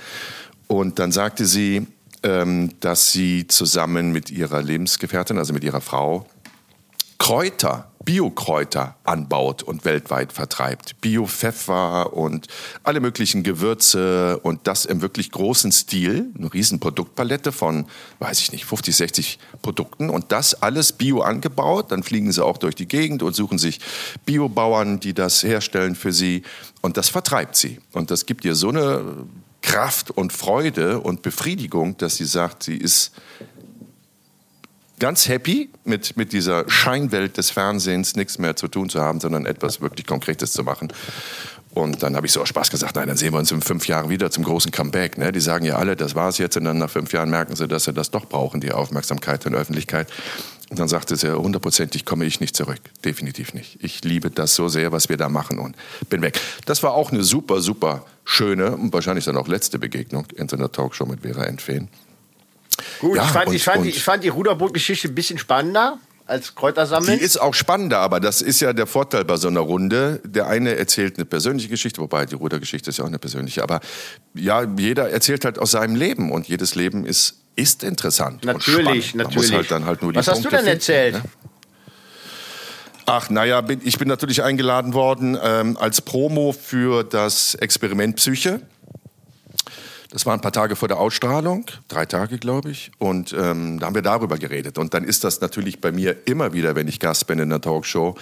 Und dann sagte sie, ähm, dass sie zusammen mit ihrer Lebensgefährtin, also mit ihrer Frau, Kräuter, Biokräuter anbaut und weltweit vertreibt. Biopfeffer und alle möglichen Gewürze und das im wirklich großen Stil. Eine riesen Produktpalette von, weiß ich nicht, 50, 60 Produkten und das alles bio angebaut. Dann fliegen sie auch durch die Gegend und suchen sich Biobauern, die das herstellen für sie und das vertreibt sie. Und das gibt ihr so eine Kraft und Freude und Befriedigung, dass sie sagt, sie ist ganz happy mit, mit dieser Scheinwelt des Fernsehens nichts mehr zu tun zu haben, sondern etwas wirklich Konkretes zu machen. Und dann habe ich so aus Spaß gesagt, nein, dann sehen wir uns in fünf Jahren wieder zum großen Comeback. Ne? Die sagen ja alle, das war es jetzt. Und dann nach fünf Jahren merken sie, dass sie das doch brauchen, die Aufmerksamkeit der Öffentlichkeit. Und dann sagte sie, hundertprozentig komme ich nicht zurück. Definitiv nicht. Ich liebe das so sehr, was wir da machen und bin weg. Das war auch eine super, super schöne und wahrscheinlich dann auch letzte Begegnung in so einer Talkshow mit Vera Entfehn.
Gut, ja, ich, fand, und, ich, fand die, ich fand die Ruderboot-Geschichte ein bisschen spannender als Kräutersammeln.
Die ist auch spannender, aber das ist ja der Vorteil bei so einer Runde. Der eine erzählt eine persönliche Geschichte, wobei die Rudergeschichte ist ja auch eine persönliche. Aber ja, jeder erzählt halt aus seinem Leben und jedes Leben ist, ist interessant.
Natürlich, natürlich.
Halt halt
Was hast
Punkte
du denn
finden,
erzählt?
Ne? Ach, naja, ich bin natürlich eingeladen worden ähm, als Promo für das Experiment Psyche. Das war ein paar Tage vor der Ausstrahlung, drei Tage, glaube ich. Und ähm, da haben wir darüber geredet. Und dann ist das natürlich bei mir immer wieder, wenn ich Gast bin in der Talkshow,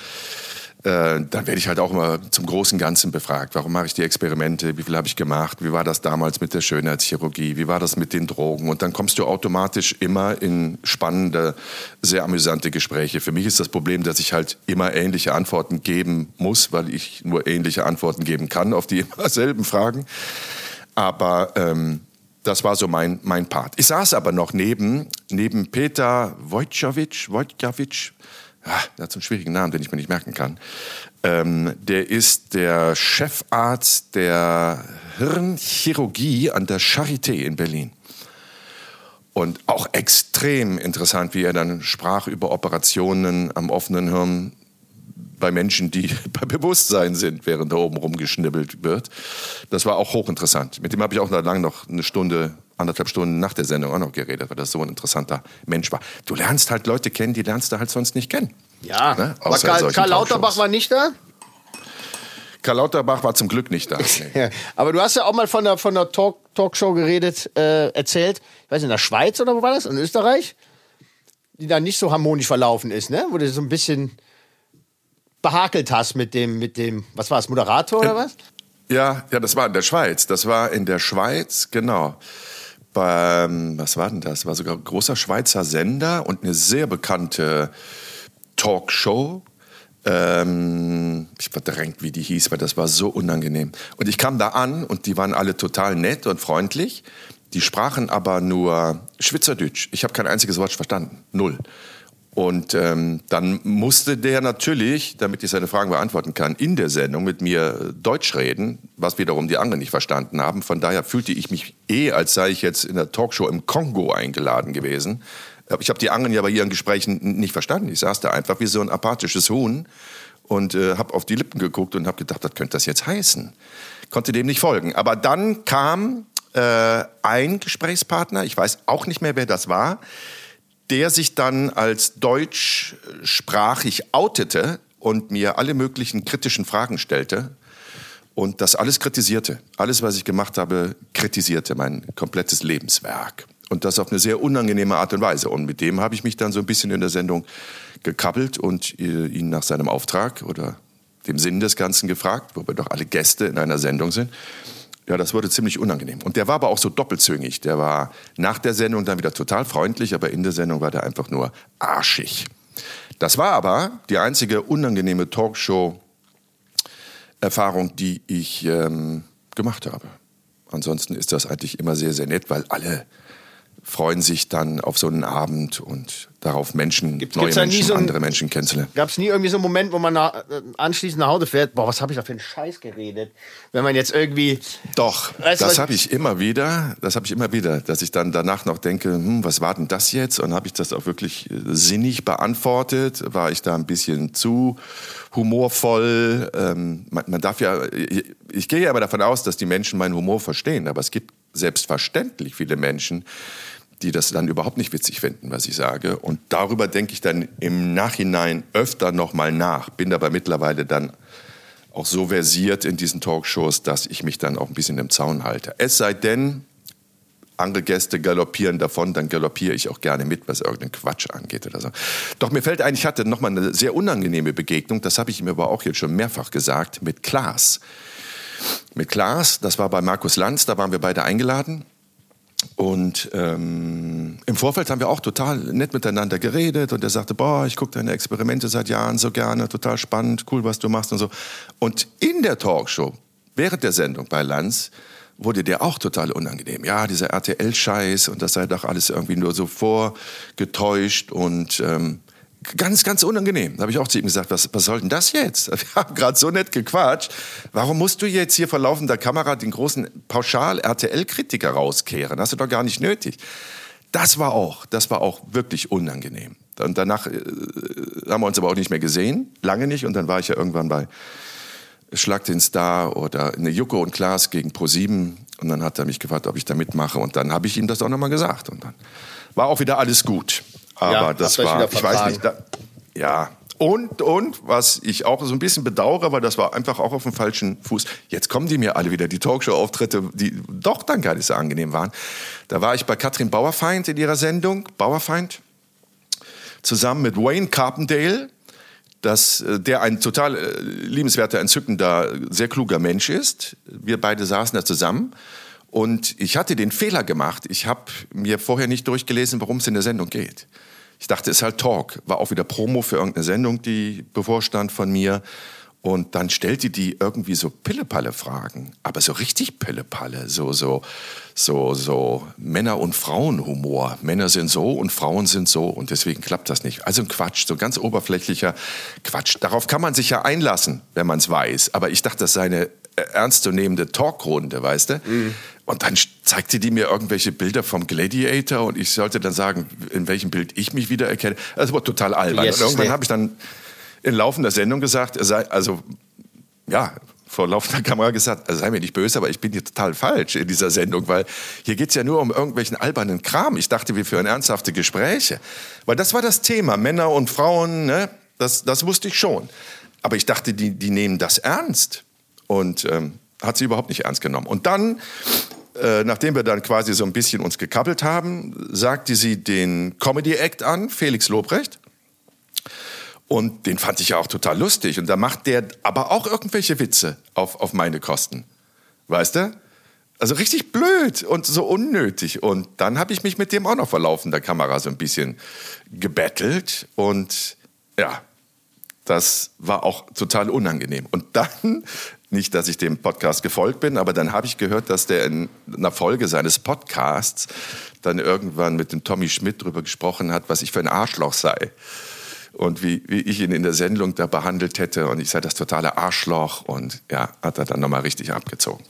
äh, dann werde ich halt auch immer zum großen Ganzen befragt. Warum mache ich die Experimente? Wie viel habe ich gemacht? Wie war das damals mit der Schönheitschirurgie? Wie war das mit den Drogen? Und dann kommst du automatisch immer in spannende, sehr amüsante Gespräche. Für mich ist das Problem, dass ich halt immer ähnliche Antworten geben muss, weil ich nur ähnliche Antworten geben kann auf die immer selben Fragen. Aber ähm, das war so mein, mein Part. Ich saß aber noch neben, neben Peter Wojciechowicz, Wojciechowicz, ah, der hat so einen schwierigen Namen, den ich mir nicht merken kann. Ähm, der ist der Chefarzt der Hirnchirurgie an der Charité in Berlin. Und auch extrem interessant, wie er dann sprach über Operationen am offenen Hirn bei Menschen, die <laughs> bei Bewusstsein sind, während da oben rumgeschnibbelt wird. Das war auch hochinteressant. Mit dem habe ich auch lang noch eine Stunde, anderthalb Stunden nach der Sendung auch noch geredet, weil das so ein interessanter Mensch war. Du lernst halt Leute kennen, die lernst du halt sonst nicht kennen.
Ja, ne? aber Karl, Karl Lauterbach war nicht da?
Karl Lauterbach war zum Glück nicht da. <laughs>
ja, aber du hast ja auch mal von der, von der Talk, Talkshow geredet, äh, erzählt, ich weiß nicht, in der Schweiz oder wo war das? In Österreich? Die da nicht so harmonisch verlaufen ist, ne? Wo du so ein bisschen behakelt hast mit dem, mit dem, was war es, Moderator oder was?
Ja, ja, das war in der Schweiz. Das war in der Schweiz, genau. Beim, was war denn das? War sogar ein großer Schweizer Sender und eine sehr bekannte Talkshow. Ähm, ich verdrängt, wie die hieß, weil das war so unangenehm. Und ich kam da an und die waren alle total nett und freundlich. Die sprachen aber nur Schweizerdeutsch. Ich habe kein einziges Wort verstanden. Null. Und ähm, dann musste der natürlich, damit ich seine Fragen beantworten kann, in der Sendung mit mir Deutsch reden, was wiederum die anderen nicht verstanden haben. Von daher fühlte ich mich eh, als sei ich jetzt in der Talkshow im Kongo eingeladen gewesen. Ich habe die anderen ja bei ihren Gesprächen nicht verstanden. Ich saß da einfach wie so ein apathisches Huhn und äh, habe auf die Lippen geguckt und habe gedacht, was könnte das jetzt heißen? Konnte dem nicht folgen. Aber dann kam äh, ein Gesprächspartner, ich weiß auch nicht mehr, wer das war, der sich dann als deutschsprachig outete und mir alle möglichen kritischen Fragen stellte und das alles kritisierte. Alles, was ich gemacht habe, kritisierte mein komplettes Lebenswerk. Und das auf eine sehr unangenehme Art und Weise. Und mit dem habe ich mich dann so ein bisschen in der Sendung gekabbelt und äh, ihn nach seinem Auftrag oder dem Sinn des Ganzen gefragt, wo wir doch alle Gäste in einer Sendung sind. Ja, das wurde ziemlich unangenehm. Und der war aber auch so doppelzüngig. Der war nach der Sendung dann wieder total freundlich, aber in der Sendung war der einfach nur arschig. Das war aber die einzige unangenehme Talkshow-Erfahrung, die ich ähm, gemacht habe. Ansonsten ist das eigentlich immer sehr, sehr nett, weil alle freuen sich dann auf so einen Abend und darauf Menschen,
Gibt-
neue Menschen,
so ein-
andere Menschen kennenzulernen.
Gab es nie irgendwie so einen Moment, wo man nach, äh, anschließend nach Hause fährt? Boah, was habe ich da für einen Scheiß geredet? Wenn man jetzt irgendwie.
Doch, das habe ich immer wieder, das habe ich immer wieder, dass ich dann danach noch denke, hm, was war denn das jetzt? Und habe ich das auch wirklich äh, sinnig beantwortet? War ich da ein bisschen zu humorvoll? Ähm, man, man darf ja, ich, ich gehe ja aber davon aus, dass die Menschen meinen Humor verstehen, aber es gibt selbstverständlich viele Menschen, die das dann überhaupt nicht witzig finden, was ich sage. Und darüber denke ich dann im Nachhinein öfter nochmal nach, bin aber mittlerweile dann auch so versiert in diesen Talkshows, dass ich mich dann auch ein bisschen im Zaun halte. Es sei denn, andere Gäste galoppieren davon, dann galoppiere ich auch gerne mit, was irgendeinen Quatsch angeht oder so. Doch mir fällt ein, ich hatte noch mal eine sehr unangenehme Begegnung, das habe ich ihm aber auch jetzt schon mehrfach gesagt, mit Klaas. Mit Klaas, das war bei Markus Lanz, da waren wir beide eingeladen. Und ähm, im Vorfeld haben wir auch total nett miteinander geredet und er sagte, boah, ich gucke deine Experimente seit Jahren so gerne, total spannend, cool, was du machst und so. Und in der Talkshow, während der Sendung bei Lanz, wurde der auch total unangenehm. Ja, dieser RTL-Scheiß und das sei doch alles irgendwie nur so vorgetäuscht und ähm, ganz, ganz unangenehm. Da habe ich auch zu ihm gesagt, was, was soll denn das jetzt? <laughs> Wir haben gerade so nett gequatscht. Warum musst du jetzt hier vor laufender Kamera den großen Pauschal-RTL-Kritiker rauskehren? Hast du doch gar nicht nötig. Das war auch, das war auch wirklich unangenehm. Und danach äh, haben wir uns aber auch nicht mehr gesehen, lange nicht. Und dann war ich ja irgendwann bei Schlag den Star oder eine Jukko und Klaas gegen Pro7 und dann hat er mich gefragt, ob ich da mitmache und dann habe ich ihm das auch nochmal gesagt und dann war auch wieder alles gut. Aber
Ja,
das war, ich weiß nicht, da, ja. Und, und, was ich auch so ein bisschen bedauere, weil das war einfach auch auf dem falschen Fuß. Jetzt kommen die mir alle wieder, die Talkshow-Auftritte, die doch dann gar nicht so angenehm waren. Da war ich bei Katrin Bauerfeind in ihrer Sendung, Bauerfeind, zusammen mit Wayne Carpendale, dass äh, der ein total äh, liebenswerter, entzückender, sehr kluger Mensch ist. Wir beide saßen da zusammen und ich hatte den Fehler gemacht. Ich habe mir vorher nicht durchgelesen, worum es in der Sendung geht. Ich dachte, es ist halt Talk. War auch wieder Promo für irgendeine Sendung, die bevorstand von mir. Und dann stellte die irgendwie so Pillepalle-Fragen, aber so richtig Pillepalle, so, so, so, so Männer- und Frauenhumor. Männer sind so und Frauen sind so und deswegen klappt das nicht. Also ein Quatsch, so ganz oberflächlicher Quatsch. Darauf kann man sich ja einlassen, wenn man es weiß. Aber ich dachte, das sei eine ernstzunehmende Talkrunde, weißt du? Und dann zeigte die mir irgendwelche Bilder vom Gladiator und ich sollte dann sagen, in welchem Bild ich mich wiedererkenne. Das war total albern.
Yes,
und irgendwann habe ich dann in laufender Sendung gesagt, also ja, vor laufender Kamera gesagt, also sei mir nicht böse, aber ich bin hier total falsch in dieser Sendung, weil hier geht's ja nur um irgendwelchen albernen Kram. Ich dachte, wir führen ernsthafte Gespräche. Weil das war das Thema, Männer und Frauen, ne? das, das wusste ich schon. Aber ich dachte, die, die nehmen das ernst. Und ähm, hat sie überhaupt nicht ernst genommen. Und dann, äh, nachdem wir dann quasi so ein bisschen uns gekappelt haben, sagte sie den Comedy-Act an, Felix Lobrecht. Und den fand ich ja auch total lustig. Und da macht der aber auch irgendwelche Witze auf, auf meine Kosten. Weißt du? Also richtig blöd und so unnötig. Und dann habe ich mich mit dem auch noch vor laufender Kamera so ein bisschen gebettelt. Und ja, das war auch total unangenehm. Und dann, nicht, dass ich dem Podcast gefolgt bin, aber dann habe ich gehört, dass der in einer Folge seines Podcasts dann irgendwann mit dem Tommy Schmidt darüber gesprochen hat, was ich für ein Arschloch sei. Und wie, wie ich ihn in der Sendung da behandelt hätte. Und ich sei das totale Arschloch. Und ja, hat er dann nochmal richtig abgezogen.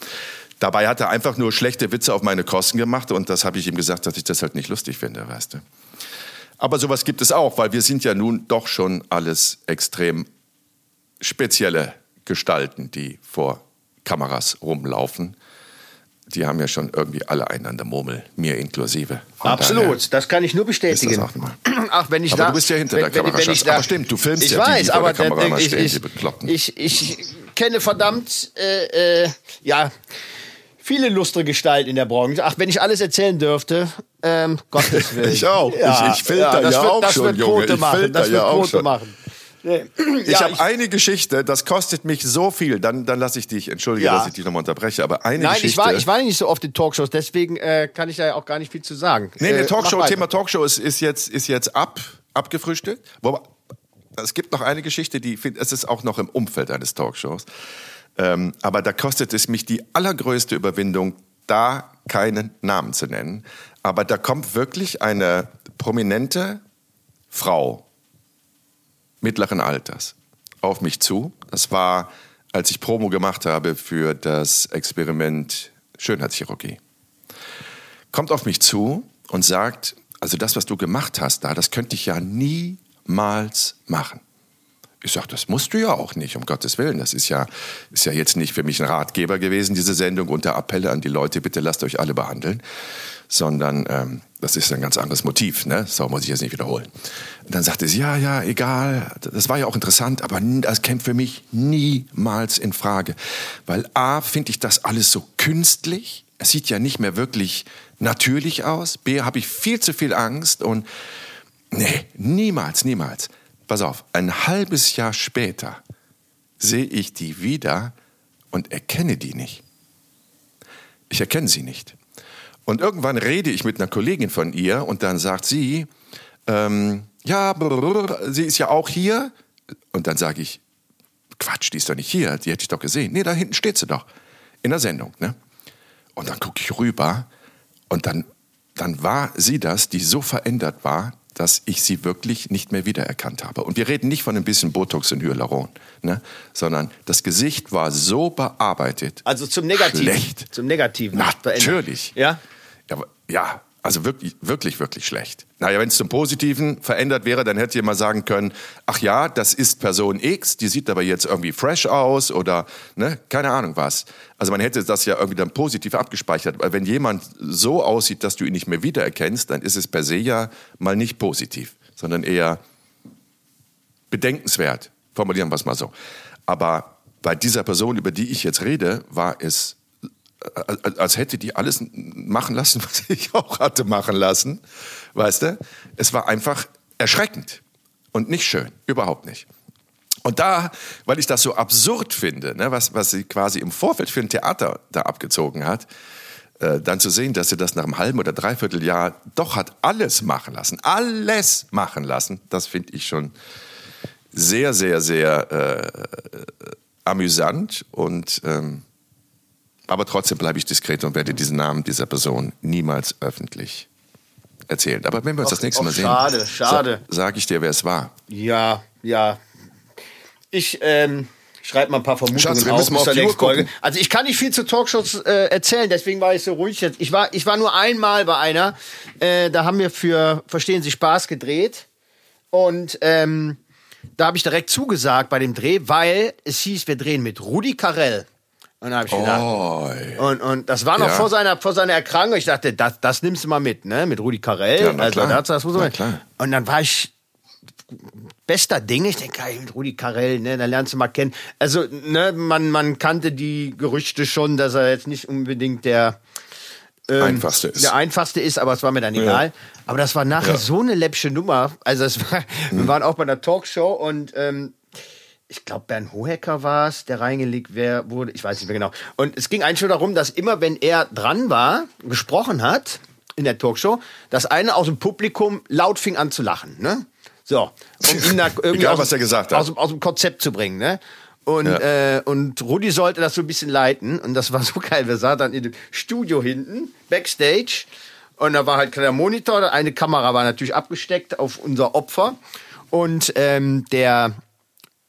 Dabei hat er einfach nur schlechte Witze auf meine Kosten gemacht. Und das habe ich ihm gesagt, dass ich das halt nicht lustig finde, weißt du. Aber sowas gibt es auch, weil wir sind ja nun doch schon alles extrem spezielle Gestalten, die vor Kameras rumlaufen. Die haben ja schon irgendwie alle einander Murmel, mir inklusive. Von
Absolut, das kann ich nur bestätigen.
auch. <clears throat>
Ach, wenn ich
Aber
da,
du bist ja hinter
wenn,
der Kamera,
wenn, wenn ich da,
Aber stimmt, du filmst
ich
ja die,
weiß,
die vor
aber
der Kamera
ich,
stehen,
ich,
die Bekloppten.
ich, ich kenne verdammt, äh, äh, ja, viele lustre Gestalten in der Branche. Ach, wenn ich alles erzählen dürfte, ähm, Gottes <laughs> Willen.
Ich auch. Ich- ich filter
das
ja
wird,
auch
das
schon,
wird
Junge. Ich filter ja auch schon.
machen. Nee. <clears throat>
Ich
Ja,
habe eine Geschichte, das kostet mich so viel. Dann, dann lasse ich dich, entschuldige,
Ja.
dass ich dich nochmal unterbreche, aber eine
Nein,
Geschichte.
ich war, ich war nicht so oft in Talkshows, deswegen äh, kann ich da ja auch gar nicht viel zu sagen.
Nee,
Äh,
der Talkshow. Thema Talkshow ist, ist jetzt, ist jetzt ab, abgefrühstückt. Wobei, es gibt noch eine Geschichte, die, es ist auch noch im Umfeld eines Talkshows. Ähm, aber da kostet es mich die allergrößte Überwindung, da keinen Namen zu nennen, aber da kommt wirklich eine prominente Frau mittleren Alters auf mich zu. Das war, als ich Promo gemacht habe für das Experiment Schönheitschirurgie. Kommt auf mich zu und sagt, also das, was du gemacht hast da, das könnte ich ja niemals machen. Ich sage, das musst du ja auch nicht, um Gottes Willen. Das ist ja, ist ja jetzt nicht für mich ein Ratgeber gewesen, diese Sendung unter Appelle an die Leute, bitte lasst euch alle behandeln, sondern ähm, das ist ein ganz anderes Motiv. Ne? So muss ich jetzt nicht wiederholen. Und dann sagte sie, ja, ja, egal, das war ja auch interessant, aber das käme für mich niemals in Frage. Weil A, finde ich das alles so künstlich. Es sieht ja nicht mehr wirklich natürlich aus. B, habe ich viel zu viel Angst und nee, niemals, niemals. Pass auf, ein halbes Jahr später sehe ich die wieder und erkenne die nicht. Ich erkenne sie nicht. Und irgendwann rede ich mit einer Kollegin von ihr und dann sagt sie, ähm, ja, brrr, sie ist ja auch hier. Und dann sage ich, Quatsch, die ist doch nicht hier, die hätte ich doch gesehen. Nee, da hinten steht sie doch, in der Sendung. Ne? Und dann gucke ich rüber und dann, dann war sie das, die so verändert war, dass ich sie wirklich nicht mehr wiedererkannt habe. Und wir reden nicht von ein bisschen Botox und Hyaluron, ne? sondern das Gesicht war so bearbeitet.
Also zum Negativen.
Schlecht.
Zum Negativen.
Natürlich.
Ja?
Ja, ja, also wirklich, wirklich, wirklich schlecht. Naja, wenn es zum Positiven verändert wäre, dann hätte mal sagen können, ach ja, das ist Person X, die sieht aber jetzt irgendwie fresh aus oder ne, keine Ahnung was. Also man hätte das ja irgendwie dann positiv abgespeichert. Weil wenn jemand so aussieht, dass du ihn nicht mehr wiedererkennst, dann ist es per se ja mal nicht positiv, sondern eher bedenkenswert. Formulieren wir es mal so. Aber bei dieser Person, über die ich jetzt rede, war es als hätte die alles machen lassen, <laughs> was ich auch hatte machen lassen. Weißt du? Es war einfach erschreckend und nicht schön. Überhaupt nicht. Und da, weil ich das so absurd finde, ne, was, was sie quasi im Vorfeld für ein Theater da abgezogen hat, äh, dann zu sehen, dass sie das nach einem halben oder dreiviertel Jahr doch hat alles machen lassen, alles machen lassen, das finde ich schon sehr, sehr, sehr äh, amüsant und ähm, aber trotzdem bleibe ich diskret und werde diesen Namen dieser Person niemals öffentlich erzählen. Aber wenn wir uns das nächste Mal sehen,
schade, schade.
Sa sage ich dir, wer es war.
Ja, ja. Ich ähm, schreibe mal ein paar Vermutungen
Schatz,
auf bis zur nächsten Folge. Also ich kann nicht viel zu Talkshows äh, erzählen, deswegen war ich so ruhig jetzt. Ich war, ich war nur einmal bei einer, äh, da haben wir für Verstehen Sie Spaß gedreht und ähm, da habe ich direkt zugesagt bei dem Dreh, weil es hieß, wir drehen mit Rudi Carell. Und da habe ich gedacht,
Oh,
und, und das war noch
Ja.
vor, seiner, vor seiner Erkrankung. Ich dachte, das, das nimmst du mal mit, ne? Mit Rudi Carell.
Ja,
also,
klar.
das, das muss man. Und dann war ich bester Ding. Ich denke, mit Rudi Carell, ne, da lernst du mal kennen. Also, ne, man, man kannte die Gerüchte schon, dass er jetzt nicht unbedingt der
einfachste ist.
der einfachste ist, aber es war mir dann egal. Aber das war nachher
Ja.
so eine läppsche Nummer. Also es war, wir waren auch bei einer Talkshow und ähm, ich glaube Bernd Hohecker war es, der reingelegt wer wurde. Ich weiß nicht mehr genau. Und es ging eigentlich nur darum, dass immer, wenn er dran war, gesprochen hat in der Talkshow, dass einer aus dem Publikum laut fing an zu lachen. Ne? So, um ihn da <laughs> irgendwie
Egal,
aus,
was er gesagt hat.
Aus, dem- aus dem Konzept zu bringen. Ne? Und,
Ja.
äh, und Rudi sollte das so ein bisschen leiten. Und das war so <laughs> geil. Wir saßen dann in dem Studio hinten, Backstage. Und da war halt der Monitor. Eine Kamera war natürlich abgesteckt auf unser Opfer. Und ähm,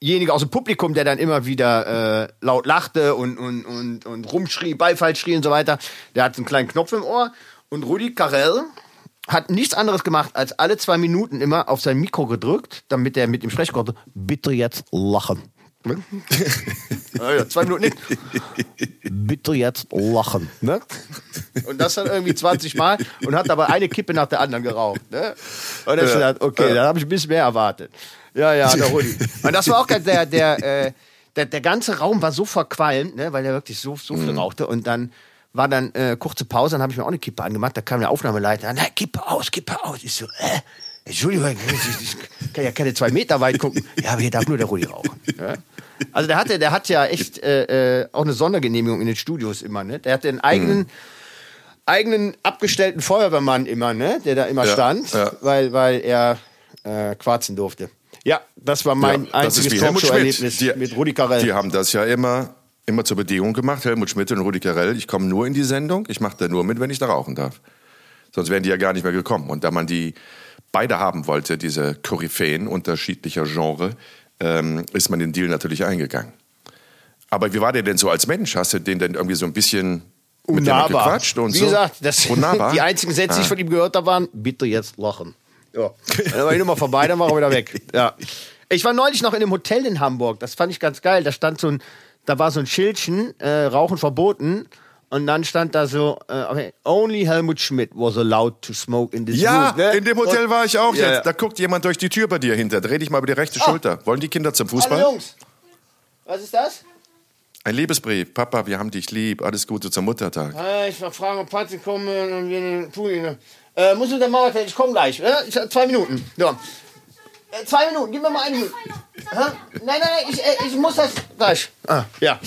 derjenige aus dem Publikum, der dann immer wieder äh, laut lachte und, und, und, und rumschrie, Beifall schrie und so weiter, der hat einen kleinen Knopf im Ohr. Und Rudi Carell hat nichts anderes gemacht, als alle zwei Minuten immer auf sein Mikro gedrückt, damit er mit sprechen konnte. Bitte jetzt lachen. Ne? <laughs> ja, ja, zwei Minuten nicht. Bitte jetzt lachen. Ne? Und das dann irgendwie 20 Mal und hat aber eine Kippe nach der anderen geraucht. Ne? Und dann hab ich gedacht, okay, da habe ich ein bisschen mehr erwartet. Ja, ja, der Rudi. <laughs> Und das war auch der, der, äh, der, der ganze Raum war so verqualmt, ne, weil er wirklich so, so viel rauchte. Und dann war dann äh, kurze Pause, dann habe ich mir auch eine Kippe angemacht. Da kam der Aufnahmeleiter, na, Kippe aus, Kippe aus. Ich so, äh, Entschuldigung, ich, kann ja keine zwei Meter weit gucken. Ja, aber hier darf nur der Rudi rauchen. Ja? Also der hatte, der hat ja echt äh, äh, auch eine Sondergenehmigung in den Studios immer, ne? Der hatte einen eigenen, eigenen abgestellten Feuerwehrmann immer, ne? Der da immer
Ja,
stand,
ja.
weil, weil er äh, quarzen durfte. Ja, das war mein
Ja,
einziges. Talkshow-Erlebnis mit Rudi Carell.
Die haben das ja immer immer zur Bedingung gemacht, Helmut Schmidt und Rudi Carell, ich komme nur in die Sendung, ich mache da nur mit, wenn ich da rauchen darf. Sonst wären die ja gar nicht mehr gekommen. Und da man die beide haben wollte, diese Koryphäen unterschiedlicher Genre, ähm, ist man den Deal natürlich eingegangen. Aber wie war der denn so als Mensch? Hast du den denn irgendwie so ein bisschen mit dem gequatscht und
Wie
so?
gesagt, das, <laughs> die einzigen Sätze, die ich von ihm gehört habe, waren, bitte jetzt lachen. Ja. Dann war ich nochmal vorbei, dann war er wieder weg. <laughs> Ja. Ich war neulich noch in einem Hotel in Hamburg, das fand ich ganz geil. Da stand so ein, da war so ein Schildchen, äh, Rauchen verboten. Und dann stand da so, äh, okay, only Helmut Schmidt was allowed to smoke in this
Ja,
room. ne?
in dem Hotel
Und-
war ich auch
Ja,
jetzt.
ja.
Da guckt jemand durch die Tür bei dir hinter. Dreh dich mal über die rechte
Ah.
Schulter. Wollen die Kinder zum Fußball?
Hallo Jungs, was ist das?
Ein Liebesbrief. Papa, wir haben dich lieb. Alles Gute zum Muttertag.
Äh, ich war fragen, ob Patze kommen und wir den Pool. Äh, muss mit der Mauer fertig, ich komme gleich. Ja? Ich, zwei Minuten. Ja. Äh, zwei Minuten, gib mir mal eine Minute. Nein, nein, nein, ich, äh, ich muss das gleich. Ah, ja.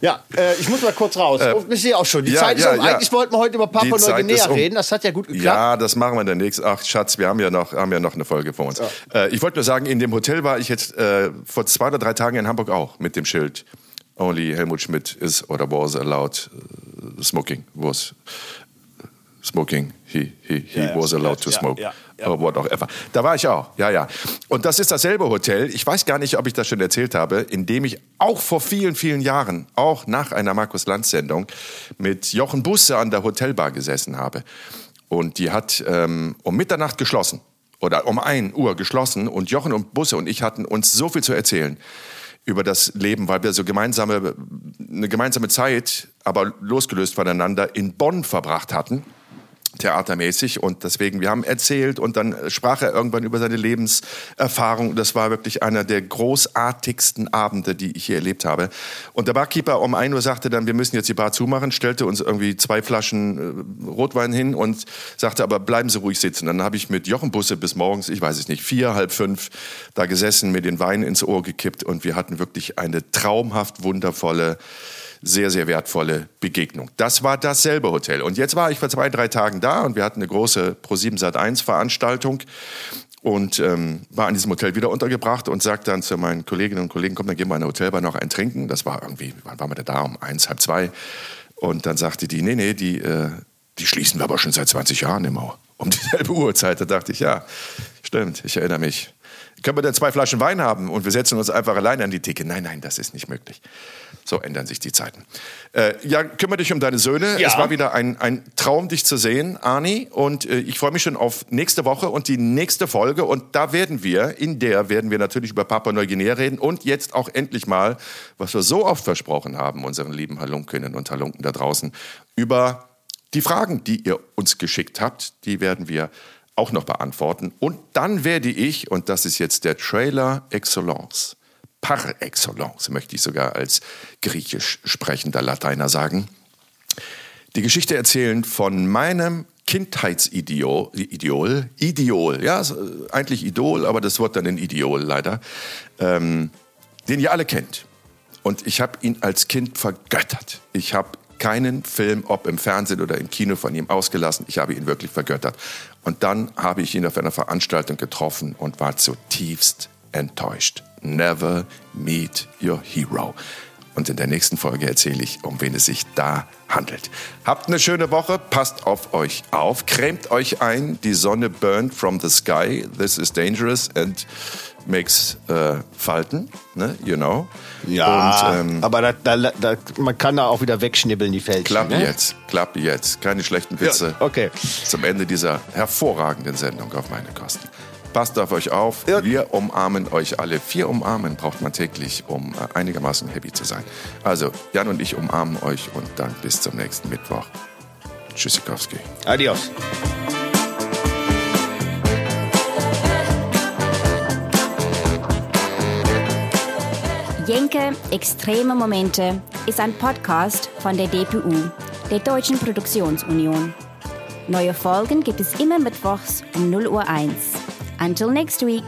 Ja, äh, ich muss mal kurz raus. Oh, ich sehe auch schon. Die
ja,
Zeit ist
ja,
um.
ja.
Eigentlich wollten wir heute über Papua Neuguinea
um.
reden. Das hat ja gut geklappt.
Ja, das machen wir dann nächst. Ach, Schatz, wir haben ja noch, haben ja noch eine Folge vor uns. Äh, ich wollte nur sagen, in dem Hotel war ich jetzt äh, vor zwei oder drei Tagen in Hamburg auch mit dem Schild. Only Helmut Schmidt is oder was allowed smoking. Was smoking. He, he, he
Ja,
was allowed to smoke.
ja, ja.
Or whatever. Da war ich auch. Ja, ja. Und das ist dasselbe Hotel. Ich weiß gar nicht, ob ich das schon erzählt habe, in dem ich auch vor vielen, vielen Jahren, auch nach einer Markus Lanz Sendung, mit Jochen Busse an der Hotelbar gesessen habe. Und die hat ähm, um Mitternacht geschlossen. Oder um 1 Uhr geschlossen. Und Jochen und Busse und ich hatten uns so viel zu erzählen über das Leben, weil wir so gemeinsame, eine gemeinsame Zeit, aber losgelöst voneinander in Bonn verbracht hatten theatermäßig und deswegen, wir haben erzählt und dann sprach er irgendwann über seine Lebenserfahrung. Das war wirklich einer der großartigsten Abende, die ich hier erlebt habe. Und der Barkeeper um 1 Uhr sagte dann, wir müssen jetzt die Bar zumachen, stellte uns irgendwie zwei Flaschen äh, Rotwein hin und sagte, aber bleiben Sie ruhig sitzen. Dann habe ich mit Jochen Busse bis morgens, ich weiß es nicht, vier, halb fünf da gesessen, mir den Wein ins Ohr gekippt und wir hatten wirklich eine traumhaft wundervolle sehr, sehr wertvolle Begegnung. Das war dasselbe Hotel. Und jetzt war ich vor zwei, drei Tagen da und wir hatten eine große Pro7 Sat1 Veranstaltung und ähm, war an diesem Hotel wieder untergebracht und sagte dann zu meinen Kolleginnen und Kollegen, komm, dann gehen wir in der Hotelbar noch ein Trinken. Das war irgendwie, wann waren wir denn da? Um eins, halb zwei. Und dann sagte die, nee, nee, die, äh, die schließen wir aber schon seit 20 Jahren immer um dieselbe Uhrzeit. Da dachte ich, ja, stimmt, ich erinnere mich. Können wir denn zwei Flaschen Wein haben und wir setzen uns einfach alleine an die Theke? Nein, nein, das ist nicht möglich. So ändern sich die Zeiten. Äh, ja, kümmere dich um deine Söhne.
Ja.
Es war wieder ein, ein Traum, dich zu sehen, Arni. Und äh, ich freue mich schon auf nächste Woche und die nächste Folge. Und da werden wir, in der werden wir natürlich über Papua Neuguinea reden und jetzt auch endlich mal, was wir so oft versprochen haben, unseren lieben Halunkinnen und Halunken da draußen, über die Fragen, die ihr uns geschickt habt, die werden wir auch noch beantworten. Und dann werde ich, und das ist jetzt der Trailer Excellence, par excellence, möchte ich sogar als griechisch sprechender Lateiner sagen, die Geschichte erzählen von meinem Kindheitsideol, Ideol, Ideol, ja, eigentlich Idol, aber das wird dann ein Ideol leider, ähm, den ihr alle kennt. Und ich habe ihn als Kind vergöttert. Ich habe keinen Film, ob im Fernsehen oder im Kino, von ihm ausgelassen. Ich habe ihn wirklich vergöttert. Und dann habe ich ihn auf einer Veranstaltung getroffen und war zutiefst enttäuscht. Never meet your hero. Und in der nächsten Folge erzähle ich, um wen es sich da handelt. Habt eine schöne Woche, passt auf euch auf, cremt euch ein, die Sonne burnt from the sky, this is dangerous and makes äh, Falten, ne? you know.
Ja,
Und, ähm,
aber da, da, da, man kann da auch wieder wegschnibbeln, die Fältchen.
Klapp
ne?
jetzt, klapp jetzt. Keine schlechten Witze.
Ja, okay.
Zum Ende dieser hervorragenden Sendung auf meine Kosten. Passt auf euch auf.
Ja.
Wir umarmen euch alle. Vier umarmen braucht man täglich, um äh, einigermaßen happy zu sein. Also, Jan und ich umarmen euch und dann bis zum nächsten Mittwoch. Tschüssikowski.
Adios.
Jenke Extreme Momente ist ein Podcast von der DPU, der Deutschen Produktionsunion. Neue Folgen gibt es immer mittwochs um 0 Uhr 1. Until next week.